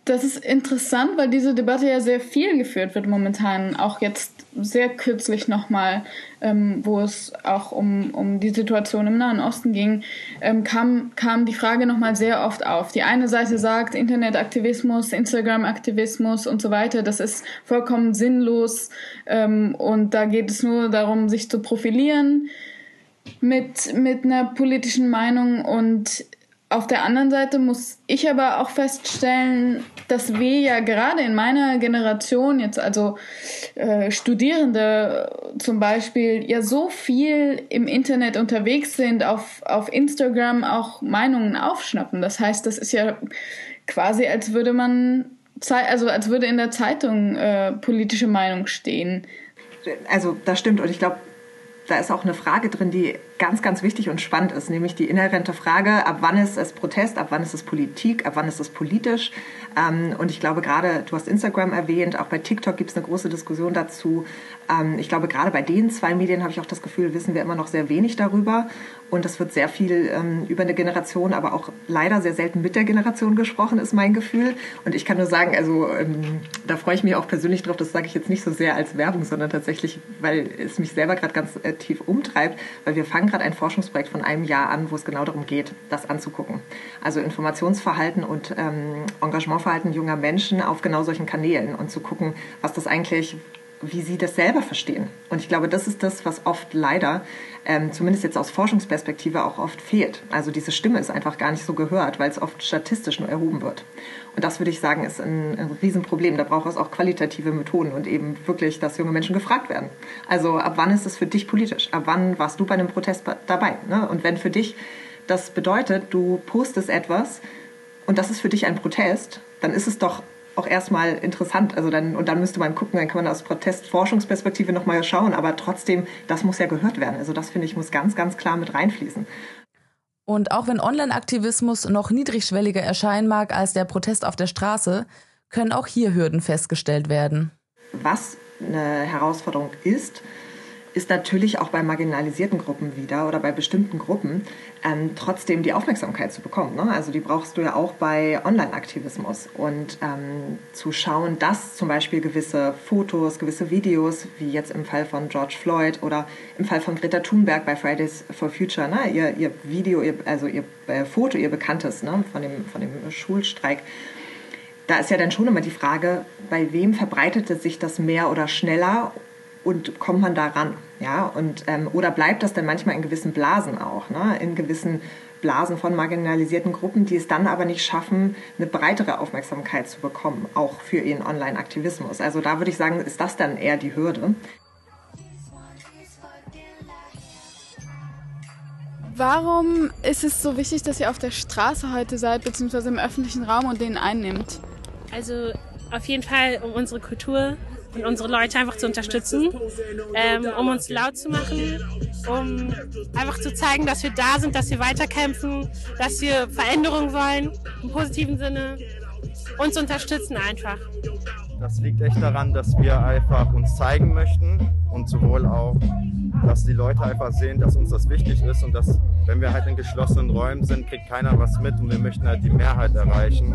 Das ist interessant, weil diese Debatte ja sehr viel geführt wird momentan, auch jetzt sehr kürzlich nochmal, ähm, wo es auch um, um die Situation im Nahen Osten ging, ähm, kam, kam die Frage nochmal sehr oft auf. Die eine Seite sagt, Internetaktivismus, Instagram-Aktivismus und so weiter, das ist vollkommen sinnlos ähm, und da geht es nur darum, sich zu profilieren mit, mit einer politischen Meinung und auf der anderen Seite muss ich aber auch feststellen, dass wir ja gerade in meiner Generation, jetzt also äh, Studierende zum Beispiel, ja so viel im Internet unterwegs sind, auf, auf Instagram auch Meinungen aufschnappen. Das heißt, das ist ja quasi, als würde man, also als würde in der Zeitung äh, politische Meinung stehen. Also das stimmt und ich glaube, da ist auch eine Frage drin, die ganz, ganz wichtig und spannend ist, nämlich die inhärente Frage, ab wann ist es Protest, ab wann ist es Politik, ab wann ist es politisch. Ähm, und ich glaube gerade, du hast Instagram erwähnt, auch bei TikTok gibt es eine große Diskussion dazu. Ähm, ich glaube gerade bei den zwei Medien habe ich auch das Gefühl, wissen wir immer noch sehr wenig darüber. Und es wird sehr viel ähm, über eine Generation, aber auch leider sehr selten mit der Generation gesprochen, ist mein Gefühl. Und ich kann nur sagen, also da freue ich mich auch persönlich drauf, das sage ich jetzt nicht so sehr als Werbung, sondern tatsächlich, weil es mich selber gerade ganz äh, tief umtreibt, weil wir fangen gerade ein Forschungsprojekt von einem Jahr an, wo es genau darum geht, das anzugucken. Also Informationsverhalten und ähm, Engagementverhalten junger Menschen auf genau solchen Kanälen und zu gucken, was das eigentlich, wie sie das selber verstehen. Und ich glaube, das ist das, was oft leider, ähm, zumindest jetzt aus Forschungsperspektive, auch oft fehlt. Also diese Stimme ist einfach gar nicht so gehört, weil es oft statistisch nur erhoben wird. Und das würde ich sagen, ist ein, ein Riesenproblem. Da braucht es auch qualitative Methoden und eben wirklich, dass junge Menschen gefragt werden. Also ab wann ist es für dich politisch? Ab wann warst du bei einem Protest dabei? Ne? Und wenn für dich das bedeutet, du postest etwas und das ist für dich ein Protest, dann ist es doch auch erstmal interessant. Also dann, und dann müsste man gucken, dann kann man aus Protestforschungsperspektive nochmal schauen. Aber trotzdem, das muss ja gehört werden. Also das finde ich, muss ganz, ganz klar mit reinfließen. Und auch wenn Online-Aktivismus noch niedrigschwelliger erscheinen mag als der Protest auf der Straße, können auch hier Hürden festgestellt werden. Was eine Herausforderung ist, ist natürlich auch bei marginalisierten Gruppen wieder oder bei bestimmten Gruppen ähm, trotzdem die Aufmerksamkeit zu bekommen. Ne? Also die brauchst du ja auch bei Online-Aktivismus und ähm, zu schauen, dass zum Beispiel gewisse Fotos, gewisse Videos, wie jetzt im Fall von George Floyd oder im Fall von Greta Thunberg bei Fridays for Future, ne? ihr, ihr Video, ihr, also ihr äh, Foto, ihr bekanntes ne? von, dem, von dem Schulstreik, da ist ja dann schon immer die Frage, bei wem verbreitete sich das mehr oder schneller und kommt man da ran? Ja, und, ähm, oder bleibt das dann manchmal in gewissen Blasen auch, ne? in gewissen Blasen von marginalisierten Gruppen, die es dann aber nicht schaffen, eine breitere Aufmerksamkeit zu bekommen, auch für ihren Online-Aktivismus. Also da würde ich sagen, ist das dann eher die Hürde. Warum ist es so wichtig, dass ihr auf der Straße heute seid, beziehungsweise im öffentlichen Raum und den einnimmt? Also auf jeden Fall, um unsere Kultur und unsere Leute einfach zu unterstützen, ähm, um uns laut zu machen, um einfach zu zeigen, dass wir da sind, dass wir weiterkämpfen, dass wir Veränderungen wollen, im positiven Sinne, uns unterstützen einfach. Das liegt echt daran, dass wir einfach uns zeigen möchten und sowohl auch, dass die Leute einfach sehen, dass uns das wichtig ist und dass, wenn wir halt in geschlossenen Räumen sind, kriegt keiner was mit und wir möchten halt die Mehrheit erreichen.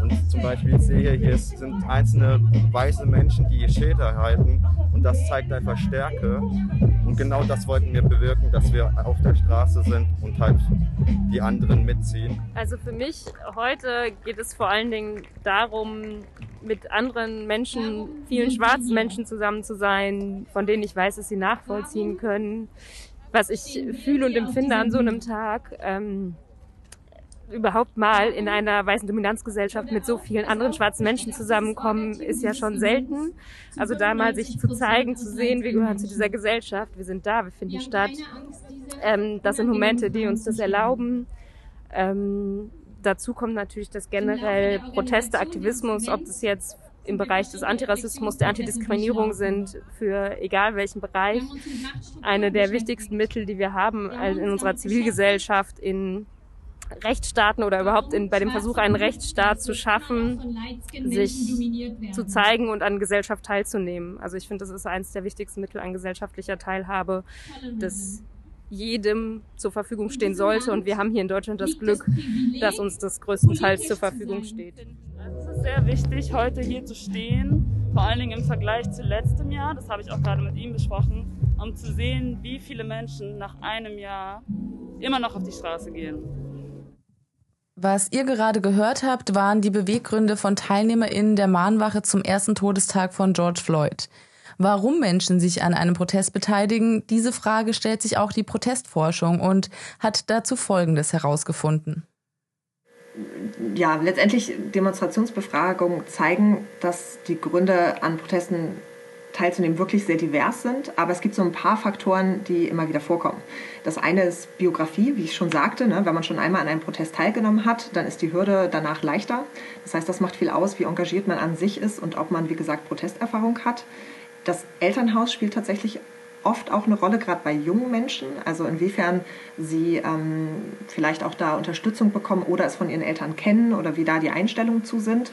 Und zum Beispiel, ich sehe hier, sind einzelne weiße Menschen, die ihr Schilder halten. Und das zeigt einfach Stärke. Und genau das wollten wir bewirken, dass wir auf der Straße sind und halt die anderen mitziehen. Also für mich heute geht es vor allen Dingen darum, mit anderen Menschen, vielen schwarzen Menschen zusammen zu sein, von denen ich weiß, dass sie nachvollziehen können, was ich fühle und empfinde an so einem Tag. Ähm, überhaupt mal in einer weißen Dominanzgesellschaft mit so vielen anderen schwarzen Menschen zusammenkommen, ist ja schon selten. Also da mal sich zu zeigen, zu sehen, wir gehören zu dieser Gesellschaft, wir sind da, wir finden statt. Ähm, das sind Momente, die uns das erlauben. Ähm, dazu kommt natürlich das generell Proteste, Aktivismus, ob das jetzt im Bereich des Antirassismus, der Antidiskriminierung sind, für egal welchen Bereich, eine der wichtigsten Mittel, die wir haben in unserer Zivilgesellschaft, in Rechtsstaaten oder überhaupt in, bei dem Versuch, einen Rechtsstaat zu schaffen, sich zu zeigen und an Gesellschaft teilzunehmen. Also ich finde, das ist eines der wichtigsten Mittel an gesellschaftlicher Teilhabe, das jedem zur Verfügung stehen sollte. Und wir haben hier in Deutschland das Glück, dass uns das größtenteils zur Verfügung steht. Es ist sehr wichtig, heute hier zu stehen, vor allen Dingen im Vergleich zu letztem Jahr, das habe ich auch gerade mit ihm besprochen, um zu sehen, wie viele Menschen nach einem Jahr immer noch auf die Straße gehen. Was ihr gerade gehört habt, waren die Beweggründe von TeilnehmerInnen der Mahnwache zum ersten Todestag von George Floyd. Warum Menschen sich an einem Protest beteiligen, diese Frage stellt sich auch die Protestforschung und hat dazu Folgendes herausgefunden. Ja, letztendlich Demonstrationsbefragungen zeigen, dass die Gründe an Protesten teilzunehmen, wirklich sehr divers sind. Aber es gibt so ein paar Faktoren, die immer wieder vorkommen. Das eine ist Biografie, wie ich schon sagte. Ne? Wenn man schon einmal an einem Protest teilgenommen hat, dann ist die Hürde danach leichter. Das heißt, das macht viel aus, wie engagiert man an sich ist und ob man, wie gesagt, Protesterfahrung hat. Das Elternhaus spielt tatsächlich oft auch eine Rolle, gerade bei jungen Menschen. Also inwiefern sie ähm, vielleicht auch da Unterstützung bekommen oder es von ihren Eltern kennen oder wie da die Einstellungen zu sind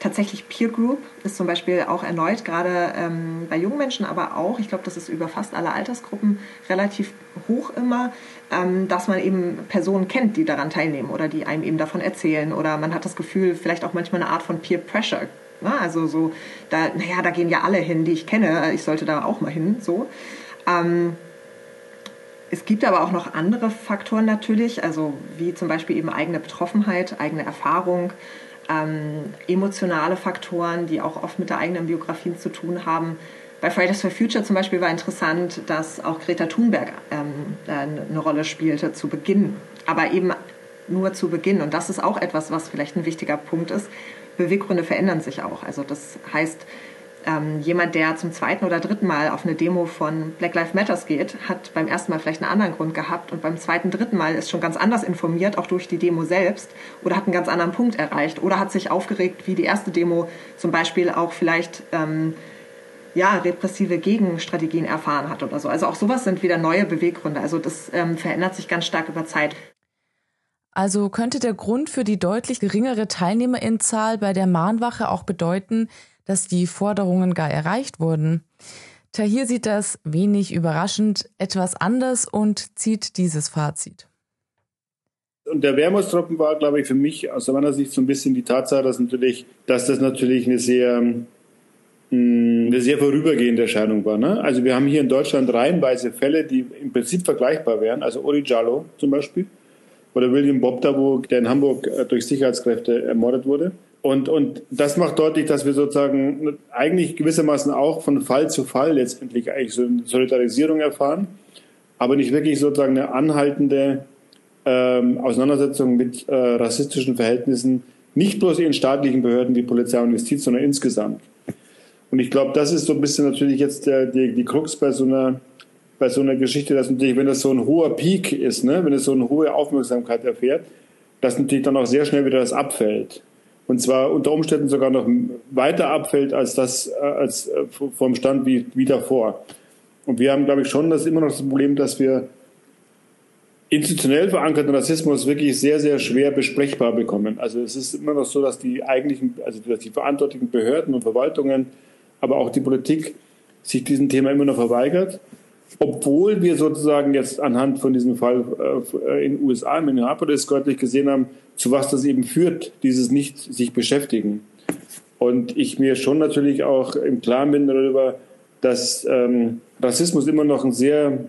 tatsächlich Peer Group ist zum Beispiel auch erneut gerade ähm, bei jungen Menschen, aber auch, ich glaube, das ist über fast alle Altersgruppen relativ hoch immer, ähm, dass man eben Personen kennt, die daran teilnehmen oder die einem eben davon erzählen oder man hat das Gefühl, vielleicht auch manchmal eine Art von Peer Pressure. Ne? Also so, da, naja, da gehen ja alle hin, die ich kenne, ich sollte da auch mal hin, so. Ähm, es gibt aber auch noch andere Faktoren natürlich, also wie zum Beispiel eben eigene Betroffenheit, eigene Erfahrung, ähm, emotionale Faktoren, die auch oft mit der eigenen Biografie zu tun haben. Bei Fridays for Future zum Beispiel war interessant, dass auch Greta Thunberg ähm, eine Rolle spielte zu Beginn, aber eben nur zu Beginn. Und das ist auch etwas, was vielleicht ein wichtiger Punkt ist. Beweggründe verändern sich auch. Also das heißt, ähm, jemand, der zum zweiten oder dritten Mal auf eine Demo von Black Lives Matters geht, hat beim ersten Mal vielleicht einen anderen Grund gehabt und beim zweiten, dritten Mal ist schon ganz anders informiert, auch durch die Demo selbst, oder hat einen ganz anderen Punkt erreicht oder hat sich aufgeregt, wie die erste Demo zum Beispiel auch vielleicht ähm, ja, repressive Gegenstrategien erfahren hat oder so. Also auch sowas sind wieder neue Beweggründe. Also das ähm, verändert sich ganz stark über Zeit. Also könnte der Grund für die deutlich geringere Teilnehmerinnenzahl bei der Mahnwache auch bedeuten, dass die Forderungen gar erreicht wurden. Tahir sieht das wenig überraschend etwas anders und zieht dieses Fazit. Und der Wermutstropfen war, glaube ich, für mich aus meiner Sicht so ein bisschen die Tatsache, dass natürlich, dass das natürlich eine sehr, mm, eine sehr vorübergehende Erscheinung war. Ne? Also wir haben hier in Deutschland reihenweise Fälle, die im Prinzip vergleichbar wären. Also Ori Jallo zum Beispiel oder William Bobdabo, der in Hamburg äh, durch Sicherheitskräfte ermordet wurde. Und, und das macht deutlich, dass wir sozusagen eigentlich gewissermaßen auch von Fall zu Fall letztendlich eigentlich so eine Solidarisierung erfahren, aber nicht wirklich sozusagen eine anhaltende ähm, Auseinandersetzung mit äh, rassistischen Verhältnissen, nicht bloß in staatlichen Behörden wie Polizei und Justiz, sondern insgesamt. Und ich glaube, das ist so ein bisschen natürlich jetzt der, die, die Krux bei so einer bei so einer Geschichte, dass natürlich, wenn das so ein hoher Peak ist, ne, wenn es so eine hohe Aufmerksamkeit erfährt, dass natürlich dann auch sehr schnell wieder das abfällt. Und zwar unter Umständen sogar noch weiter abfällt als das, äh, als äh, vom Stand wie, wie davor. Und wir haben, glaube ich, schon das immer noch das Problem, dass wir institutionell verankerten Rassismus wirklich sehr, sehr schwer besprechbar bekommen. Also es ist immer noch so, dass die eigentlichen, also dass die verantwortlichen Behörden und Verwaltungen, aber auch die Politik sich diesem Thema immer noch verweigert obwohl wir sozusagen jetzt anhand von diesem Fall äh, in den USA, in Minneapolis, deutlich gesehen haben, zu was das eben führt, dieses nicht sich beschäftigen. Und ich mir schon natürlich auch im Klaren bin darüber, dass ähm, Rassismus immer noch ein sehr,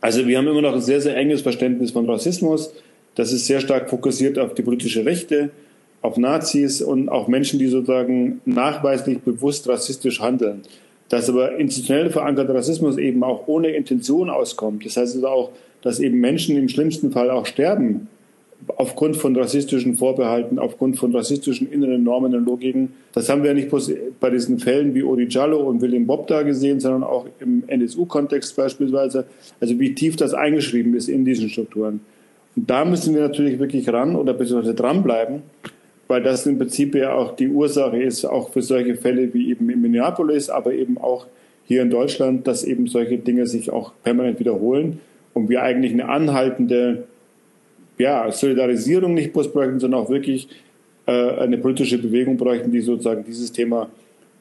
also wir haben immer noch ein sehr, sehr enges Verständnis von Rassismus. Das ist sehr stark fokussiert auf die politische Rechte, auf Nazis und auch Menschen, die sozusagen nachweislich bewusst rassistisch handeln dass aber institutionell verankerter Rassismus eben auch ohne Intention auskommt. Das heißt also auch, dass eben Menschen im schlimmsten Fall auch sterben aufgrund von rassistischen Vorbehalten, aufgrund von rassistischen inneren Normen und Logiken. Das haben wir nicht bloß bei diesen Fällen wie Odi Jallo und William Bob da gesehen, sondern auch im NSU-Kontext beispielsweise. Also wie tief das eingeschrieben ist in diesen Strukturen. Und da müssen wir natürlich wirklich ran oder beziehungsweise dranbleiben weil das im Prinzip ja auch die Ursache ist, auch für solche Fälle wie eben in Minneapolis, aber eben auch hier in Deutschland, dass eben solche Dinge sich auch permanent wiederholen und wir eigentlich eine anhaltende ja, Solidarisierung nicht bloß bräuchten, sondern auch wirklich äh, eine politische Bewegung bräuchten, die sozusagen dieses Thema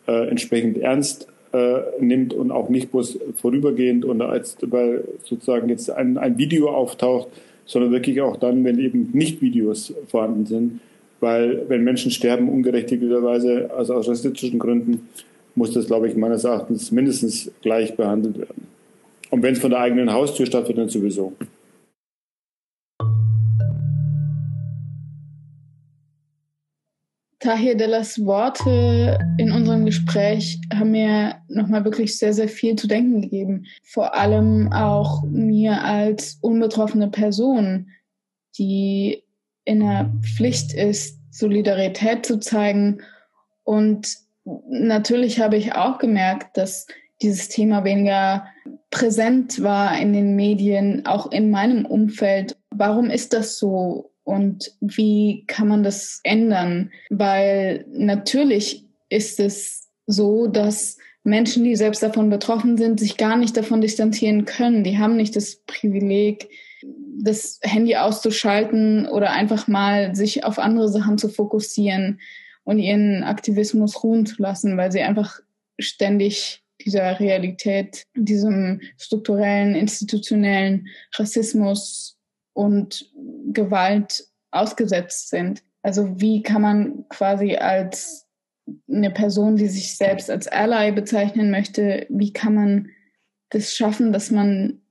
äh, entsprechend ernst äh, nimmt und auch nicht bloß vorübergehend und als weil sozusagen jetzt ein, ein Video auftaucht, sondern wirklich auch dann, wenn eben nicht Videos vorhanden sind, weil wenn Menschen sterben, ungerechtigterweise, also aus rassistischen Gründen, muss das, glaube ich, meines Erachtens mindestens gleich behandelt werden. Und wenn es von der eigenen Haustür stattfindet, dann sowieso. Tahir Dellas Worte in unserem Gespräch haben mir nochmal wirklich sehr, sehr viel zu denken gegeben. Vor allem auch mir als unbetroffene Person, die in der Pflicht ist, Solidarität zu zeigen. Und natürlich habe ich auch gemerkt, dass dieses Thema weniger präsent war in den Medien, auch in meinem Umfeld. Warum ist das so? Und wie kann man das ändern? Weil natürlich ist es so, dass Menschen, die selbst davon betroffen sind, sich gar nicht davon distanzieren können. Die haben nicht das Privileg, das Handy auszuschalten oder einfach mal sich auf andere Sachen zu fokussieren und ihren Aktivismus ruhen zu lassen, weil sie einfach ständig dieser Realität, diesem strukturellen, institutionellen Rassismus und Gewalt ausgesetzt sind. Also wie kann man quasi als eine Person, die sich selbst als Ally bezeichnen möchte, wie kann man das schaffen, dass man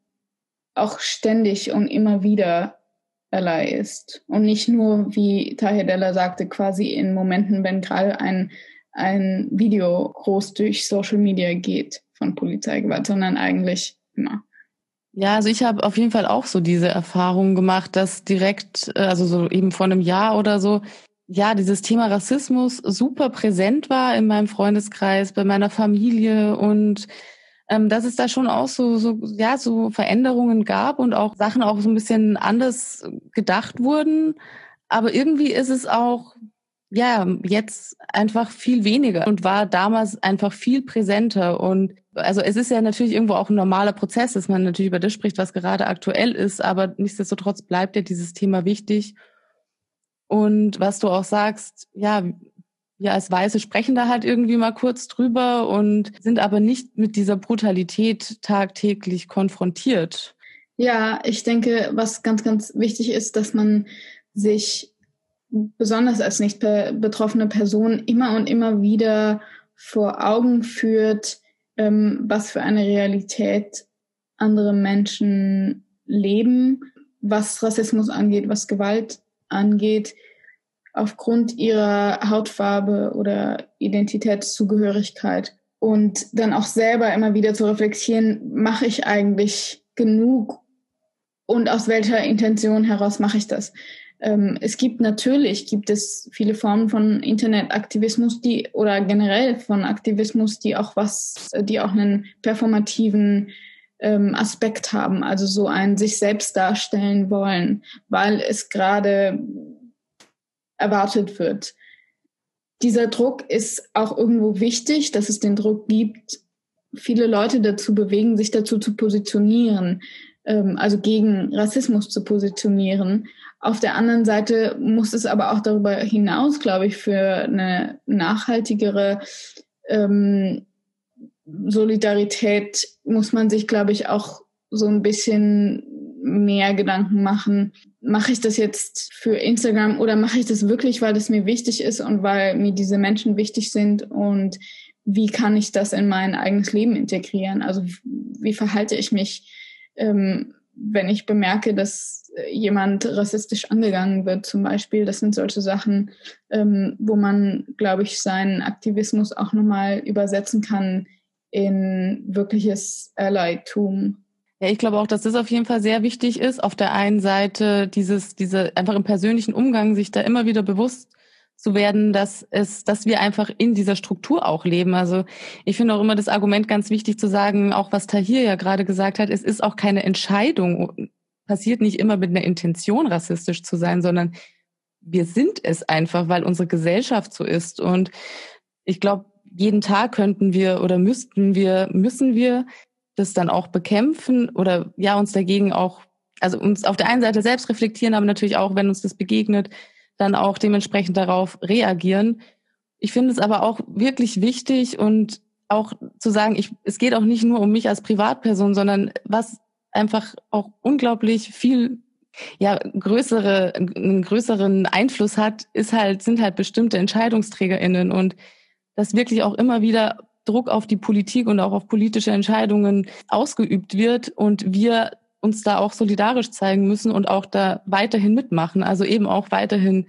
auch ständig und immer wieder Ally ist. Und nicht nur, wie Tahir Della sagte, quasi in Momenten, wenn gerade ein, ein Video groß durch Social Media geht von Polizeigewalt, sondern eigentlich immer. Ja, also ich habe auf jeden Fall auch so diese Erfahrung gemacht, dass direkt, äh, also so eben vor einem Jahr oder so, ja, dieses Thema Rassismus super präsent war in meinem Freundeskreis, bei meiner Familie und ähm, dass es da schon auch so, so, ja, so Veränderungen gab und auch Sachen auch so ein bisschen anders gedacht wurden. Aber irgendwie ist es auch ja, jetzt einfach viel weniger und war damals einfach viel präsenter. Und also es ist ja natürlich irgendwo auch ein normaler Prozess, dass man natürlich über das spricht, was gerade aktuell ist, aber nichtsdestotrotz bleibt ja dieses Thema wichtig. Und was du auch sagst, ja, wir als Weiße sprechen da halt irgendwie mal kurz drüber und sind aber nicht mit dieser Brutalität tagtäglich konfrontiert. Ja, ich denke, was ganz, ganz wichtig ist, dass man sich besonders als nicht betroffene Person immer und immer wieder vor Augen führt, ähm, was für eine Realität andere Menschen leben, was Rassismus angeht, was Gewalt angeht, aufgrund ihrer Hautfarbe oder Identitätszugehörigkeit. Und dann auch selber immer wieder zu reflektieren, mache ich eigentlich genug und aus welcher Intention heraus mache ich das? Ähm, es gibt natürlich, gibt es viele Formen von Internetaktivismus, die oder generell von Aktivismus, die auch was, die auch einen performativen ähm, Aspekt haben, also so ein sich selbst darstellen wollen, weil es gerade erwartet wird. Dieser Druck ist auch irgendwo wichtig, dass es den Druck gibt, viele Leute dazu bewegen, sich dazu zu positionieren, ähm, also gegen Rassismus zu positionieren. Auf der anderen Seite muss es aber auch darüber hinaus, glaube ich, für eine nachhaltigere ähm, Solidarität muss man sich, glaube ich, auch so ein bisschen mehr Gedanken machen. Mache ich das jetzt für Instagram oder mache ich das wirklich, weil das mir wichtig ist und weil mir diese Menschen wichtig sind und wie kann ich das in mein eigenes Leben integrieren? Also wie verhalte ich mich, ähm, wenn ich bemerke, dass jemand rassistisch angegangen wird zum Beispiel. Das sind solche Sachen, ähm, wo man, glaube ich, seinen Aktivismus auch nochmal übersetzen kann in wirkliches Allytum. Ja, ich glaube auch, dass das auf jeden Fall sehr wichtig ist. Auf der einen Seite dieses, diese einfach im persönlichen Umgang sich da immer wieder bewusst zu werden, dass es, dass wir einfach in dieser Struktur auch leben. Also ich finde auch immer das Argument ganz wichtig zu sagen, auch was Tahir ja gerade gesagt hat, es ist auch keine Entscheidung, passiert nicht immer mit einer Intention, rassistisch zu sein, sondern wir sind es einfach, weil unsere Gesellschaft so ist. Und ich glaube, jeden Tag könnten wir oder müssten wir, müssen wir das dann auch bekämpfen oder ja, uns dagegen auch, also uns auf der einen Seite selbst reflektieren, aber natürlich auch, wenn uns das begegnet, dann auch dementsprechend darauf reagieren. Ich finde es aber auch wirklich wichtig und auch zu sagen, ich, es geht auch nicht nur um mich als Privatperson, sondern was einfach auch unglaublich viel ja größere einen größeren Einfluss hat, ist halt sind halt bestimmte Entscheidungsträgerinnen und dass wirklich auch immer wieder Druck auf die Politik und auch auf politische Entscheidungen ausgeübt wird und wir uns da auch solidarisch zeigen müssen und auch da weiterhin mitmachen. Also eben auch weiterhin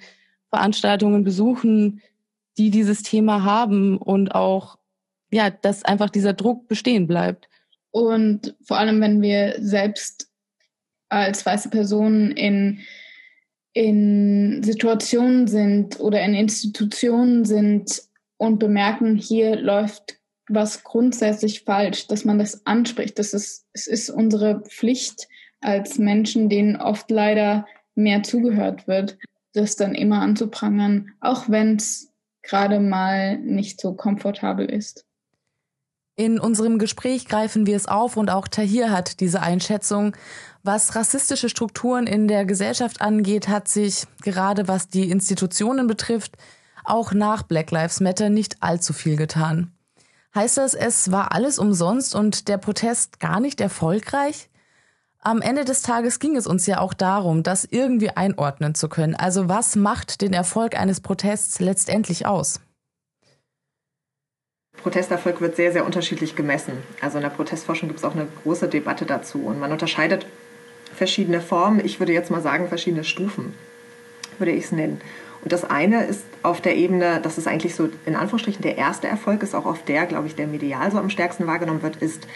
Veranstaltungen besuchen, die dieses Thema haben und auch, ja, dass einfach dieser Druck bestehen bleibt. Und vor allem, wenn wir selbst als weiße Personen in, in Situationen sind oder in Institutionen sind und bemerken, hier läuft was grundsätzlich falsch, dass man das anspricht. Das ist, es ist unsere Pflicht als Menschen, denen oft leider mehr zugehört wird, das dann immer anzuprangern, auch wenn es gerade mal nicht so komfortabel ist. In unserem Gespräch greifen wir es auf und auch Tahir hat diese Einschätzung. Was rassistische Strukturen in der Gesellschaft angeht, hat sich gerade was die Institutionen betrifft, auch nach Black Lives Matter nicht allzu viel getan. Heißt das, es war alles umsonst und der Protest gar nicht erfolgreich? Am Ende des Tages ging es uns ja auch darum, das irgendwie einordnen zu können. Also was macht den Erfolg eines Protests letztendlich aus? Protesterfolg wird sehr, sehr unterschiedlich gemessen. Also in der Protestforschung gibt es auch eine große Debatte dazu und man unterscheidet verschiedene Formen. Ich würde jetzt mal sagen, verschiedene Stufen, würde ich es nennen. Und das eine ist auf der Ebene, das ist eigentlich so in Anführungsstrichen der erste Erfolg, ist auch auf der, glaube ich, der medial so am stärksten wahrgenommen wird, ist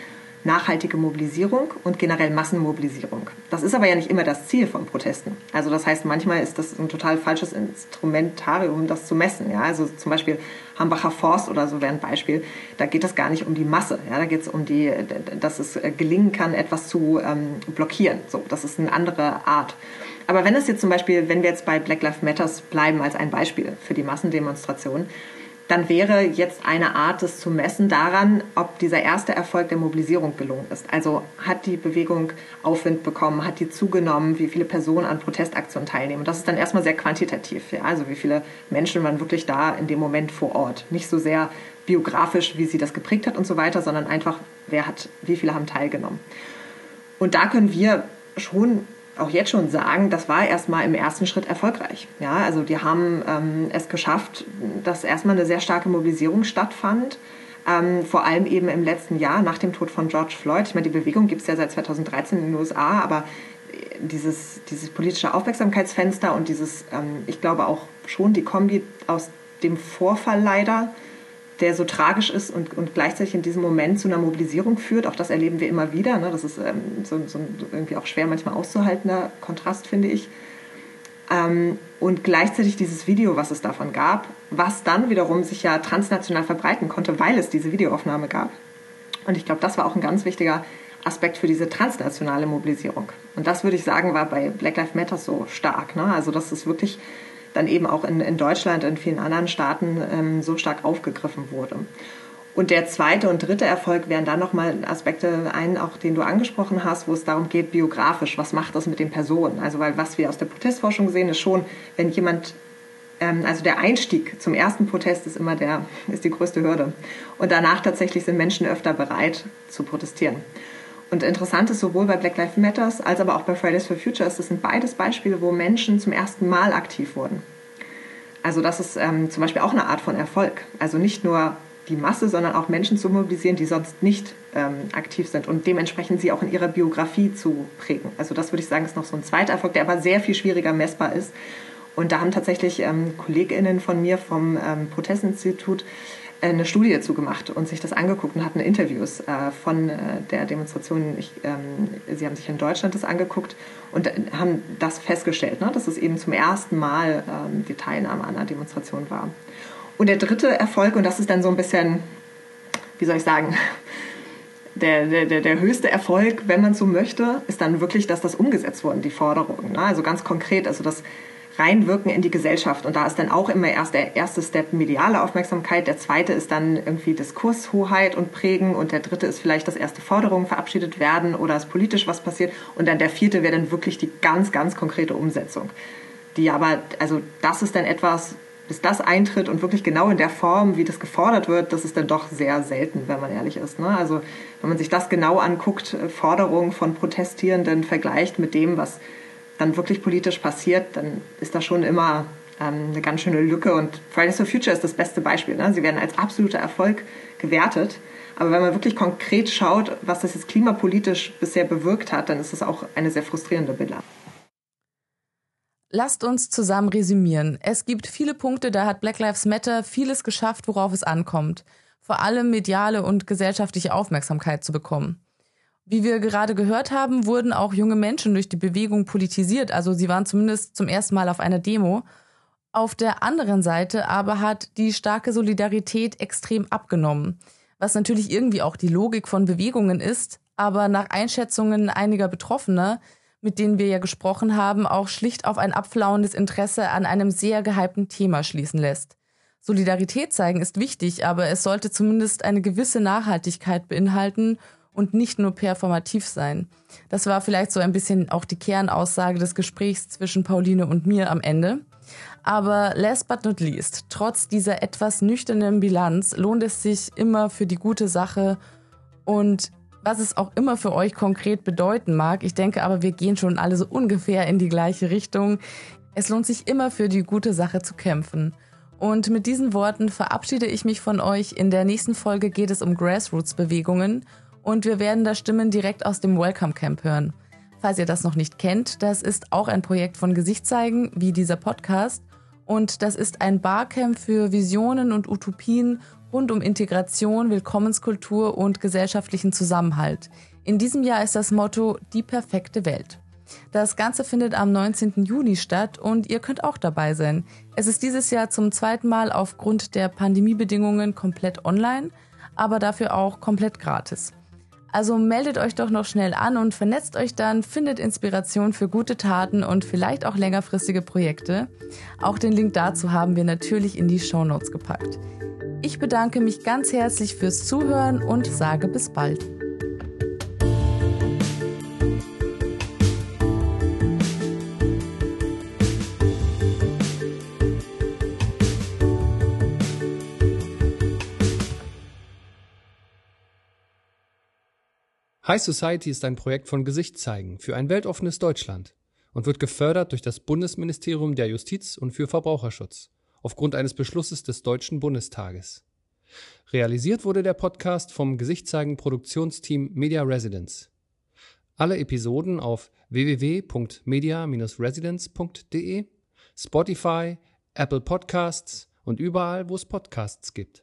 nachhaltige Mobilisierung und generell Massenmobilisierung. Das ist aber ja nicht immer das Ziel von Protesten. Also das heißt, manchmal ist das ein total falsches Instrumentarium, das zu messen. Ja? Also zum Beispiel Hambacher Forst oder so wäre ein Beispiel. Da geht es gar nicht um die Masse. Ja? Da geht es um die, dass es gelingen kann, etwas zu ähm, blockieren. So, das ist eine andere Art. Aber wenn es jetzt zum Beispiel, wenn wir jetzt bei Black Lives Matters bleiben als ein Beispiel für die Massendemonstration, dann wäre jetzt eine Art, das zu messen daran, ob dieser erste Erfolg der Mobilisierung gelungen ist. Also hat die Bewegung Aufwind bekommen, hat die zugenommen, wie viele Personen an Protestaktionen teilnehmen. das ist dann erstmal sehr quantitativ. Ja? Also wie viele Menschen waren wirklich da in dem Moment vor Ort. Nicht so sehr biografisch, wie sie das geprägt hat und so weiter, sondern einfach, wer hat, wie viele haben teilgenommen. Und da können wir schon auch jetzt schon sagen, das war erstmal im ersten Schritt erfolgreich. Ja, also die haben ähm, es geschafft, dass erstmal eine sehr starke Mobilisierung stattfand. Ähm, vor allem eben im letzten Jahr nach dem Tod von George Floyd. Ich meine, die Bewegung gibt es ja seit 2013 in den USA, aber dieses, dieses politische Aufmerksamkeitsfenster und dieses, ähm, ich glaube auch schon die Kombi aus dem Vorfall leider der so tragisch ist und, und gleichzeitig in diesem Moment zu einer Mobilisierung führt. Auch das erleben wir immer wieder. Ne? Das ist ähm, so, so irgendwie auch schwer manchmal auszuhaltender Kontrast, finde ich. Ähm, und gleichzeitig dieses Video, was es davon gab, was dann wiederum sich ja transnational verbreiten konnte, weil es diese Videoaufnahme gab. Und ich glaube, das war auch ein ganz wichtiger Aspekt für diese transnationale Mobilisierung. Und das würde ich sagen, war bei Black Lives Matter so stark. Ne? Also, das ist wirklich dann eben auch in, in Deutschland, in vielen anderen Staaten ähm, so stark aufgegriffen wurde. Und der zweite und dritte Erfolg wären dann nochmal Aspekte ein, auch den du angesprochen hast, wo es darum geht, biografisch, was macht das mit den Personen? Also, weil was wir aus der Protestforschung sehen, ist schon, wenn jemand, ähm, also der Einstieg zum ersten Protest ist immer der, ist die größte Hürde. Und danach tatsächlich sind Menschen öfter bereit zu protestieren. Und interessant ist sowohl bei Black Lives Matters als aber auch bei Fridays for Future, das sind beides Beispiele, wo Menschen zum ersten Mal aktiv wurden. Also das ist ähm, zum Beispiel auch eine Art von Erfolg. Also nicht nur die Masse, sondern auch Menschen zu mobilisieren, die sonst nicht ähm, aktiv sind und dementsprechend sie auch in ihrer Biografie zu prägen. Also das würde ich sagen, ist noch so ein zweiter Erfolg, der aber sehr viel schwieriger messbar ist. Und da haben tatsächlich ähm, KollegInnen von mir vom ähm, Protestinstitut eine Studie dazu gemacht und sich das angeguckt und hatten Interviews äh, von äh, der Demonstration. Ich, ähm, sie haben sich in Deutschland das angeguckt und haben das festgestellt, ne, dass es eben zum ersten Mal ähm, die Teilnahme an einer Demonstration war. Und der dritte Erfolg, und das ist dann so ein bisschen, wie soll ich sagen, der, der, der höchste Erfolg, wenn man so möchte, ist dann wirklich, dass das umgesetzt wurde, die Forderungen. Ne? Also ganz konkret, also dass reinwirken in die Gesellschaft. Und da ist dann auch immer erst der erste Step mediale Aufmerksamkeit, der zweite ist dann irgendwie Diskurshoheit und Prägen und der dritte ist vielleicht, dass erste Forderungen verabschiedet werden oder es politisch was passiert und dann der vierte wäre dann wirklich die ganz, ganz konkrete Umsetzung. Die aber, also das ist dann etwas, bis das eintritt und wirklich genau in der Form, wie das gefordert wird, das ist dann doch sehr selten, wenn man ehrlich ist. Ne? Also wenn man sich das genau anguckt, äh, Forderungen von Protestierenden vergleicht mit dem, was dann wirklich politisch passiert, dann ist das schon immer ähm, eine ganz schöne Lücke. Und Fridays for Future ist das beste Beispiel. Ne? Sie werden als absoluter Erfolg gewertet. Aber wenn man wirklich konkret schaut, was das jetzt klimapolitisch bisher bewirkt hat, dann ist das auch eine sehr frustrierende Bilanz. Lasst uns zusammen resümieren. Es gibt viele Punkte, da hat Black Lives Matter vieles geschafft, worauf es ankommt. Vor allem mediale und gesellschaftliche Aufmerksamkeit zu bekommen. Wie wir gerade gehört haben, wurden auch junge Menschen durch die Bewegung politisiert. Also sie waren zumindest zum ersten Mal auf einer Demo. Auf der anderen Seite aber hat die starke Solidarität extrem abgenommen. Was natürlich irgendwie auch die Logik von Bewegungen ist, aber nach Einschätzungen einiger Betroffener, mit denen wir ja gesprochen haben, auch schlicht auf ein abflauendes Interesse an einem sehr gehypten Thema schließen lässt. Solidarität zeigen ist wichtig, aber es sollte zumindest eine gewisse Nachhaltigkeit beinhalten und nicht nur performativ sein. Das war vielleicht so ein bisschen auch die Kernaussage des Gesprächs zwischen Pauline und mir am Ende. Aber last but not least, trotz dieser etwas nüchternen Bilanz lohnt es sich immer für die gute Sache und was es auch immer für euch konkret bedeuten mag. Ich denke aber, wir gehen schon alle so ungefähr in die gleiche Richtung. Es lohnt sich immer für die gute Sache zu kämpfen. Und mit diesen Worten verabschiede ich mich von euch. In der nächsten Folge geht es um Grassroots-Bewegungen und wir werden da Stimmen direkt aus dem Welcome Camp hören. Falls ihr das noch nicht kennt, das ist auch ein Projekt von Gesicht zeigen, wie dieser Podcast. Und das ist ein Barcamp für Visionen und Utopien rund um Integration, Willkommenskultur und gesellschaftlichen Zusammenhalt. In diesem Jahr ist das Motto Die perfekte Welt. Das Ganze findet am 19. Juni statt und ihr könnt auch dabei sein. Es ist dieses Jahr zum zweiten Mal aufgrund der Pandemiebedingungen komplett online, aber dafür auch komplett gratis. Also meldet euch doch noch schnell an und vernetzt euch dann, findet Inspiration für gute Taten und vielleicht auch längerfristige Projekte. Auch den Link dazu haben wir natürlich in die Show Notes gepackt. Ich bedanke mich ganz herzlich fürs Zuhören und sage bis bald. High Society ist ein Projekt von Gesicht zeigen für ein weltoffenes Deutschland und wird gefördert durch das Bundesministerium der Justiz und für Verbraucherschutz aufgrund eines Beschlusses des Deutschen Bundestages. Realisiert wurde der Podcast vom Gesicht zeigen Produktionsteam Media Residence. Alle Episoden auf www.media-residence.de, Spotify, Apple Podcasts und überall, wo es Podcasts gibt.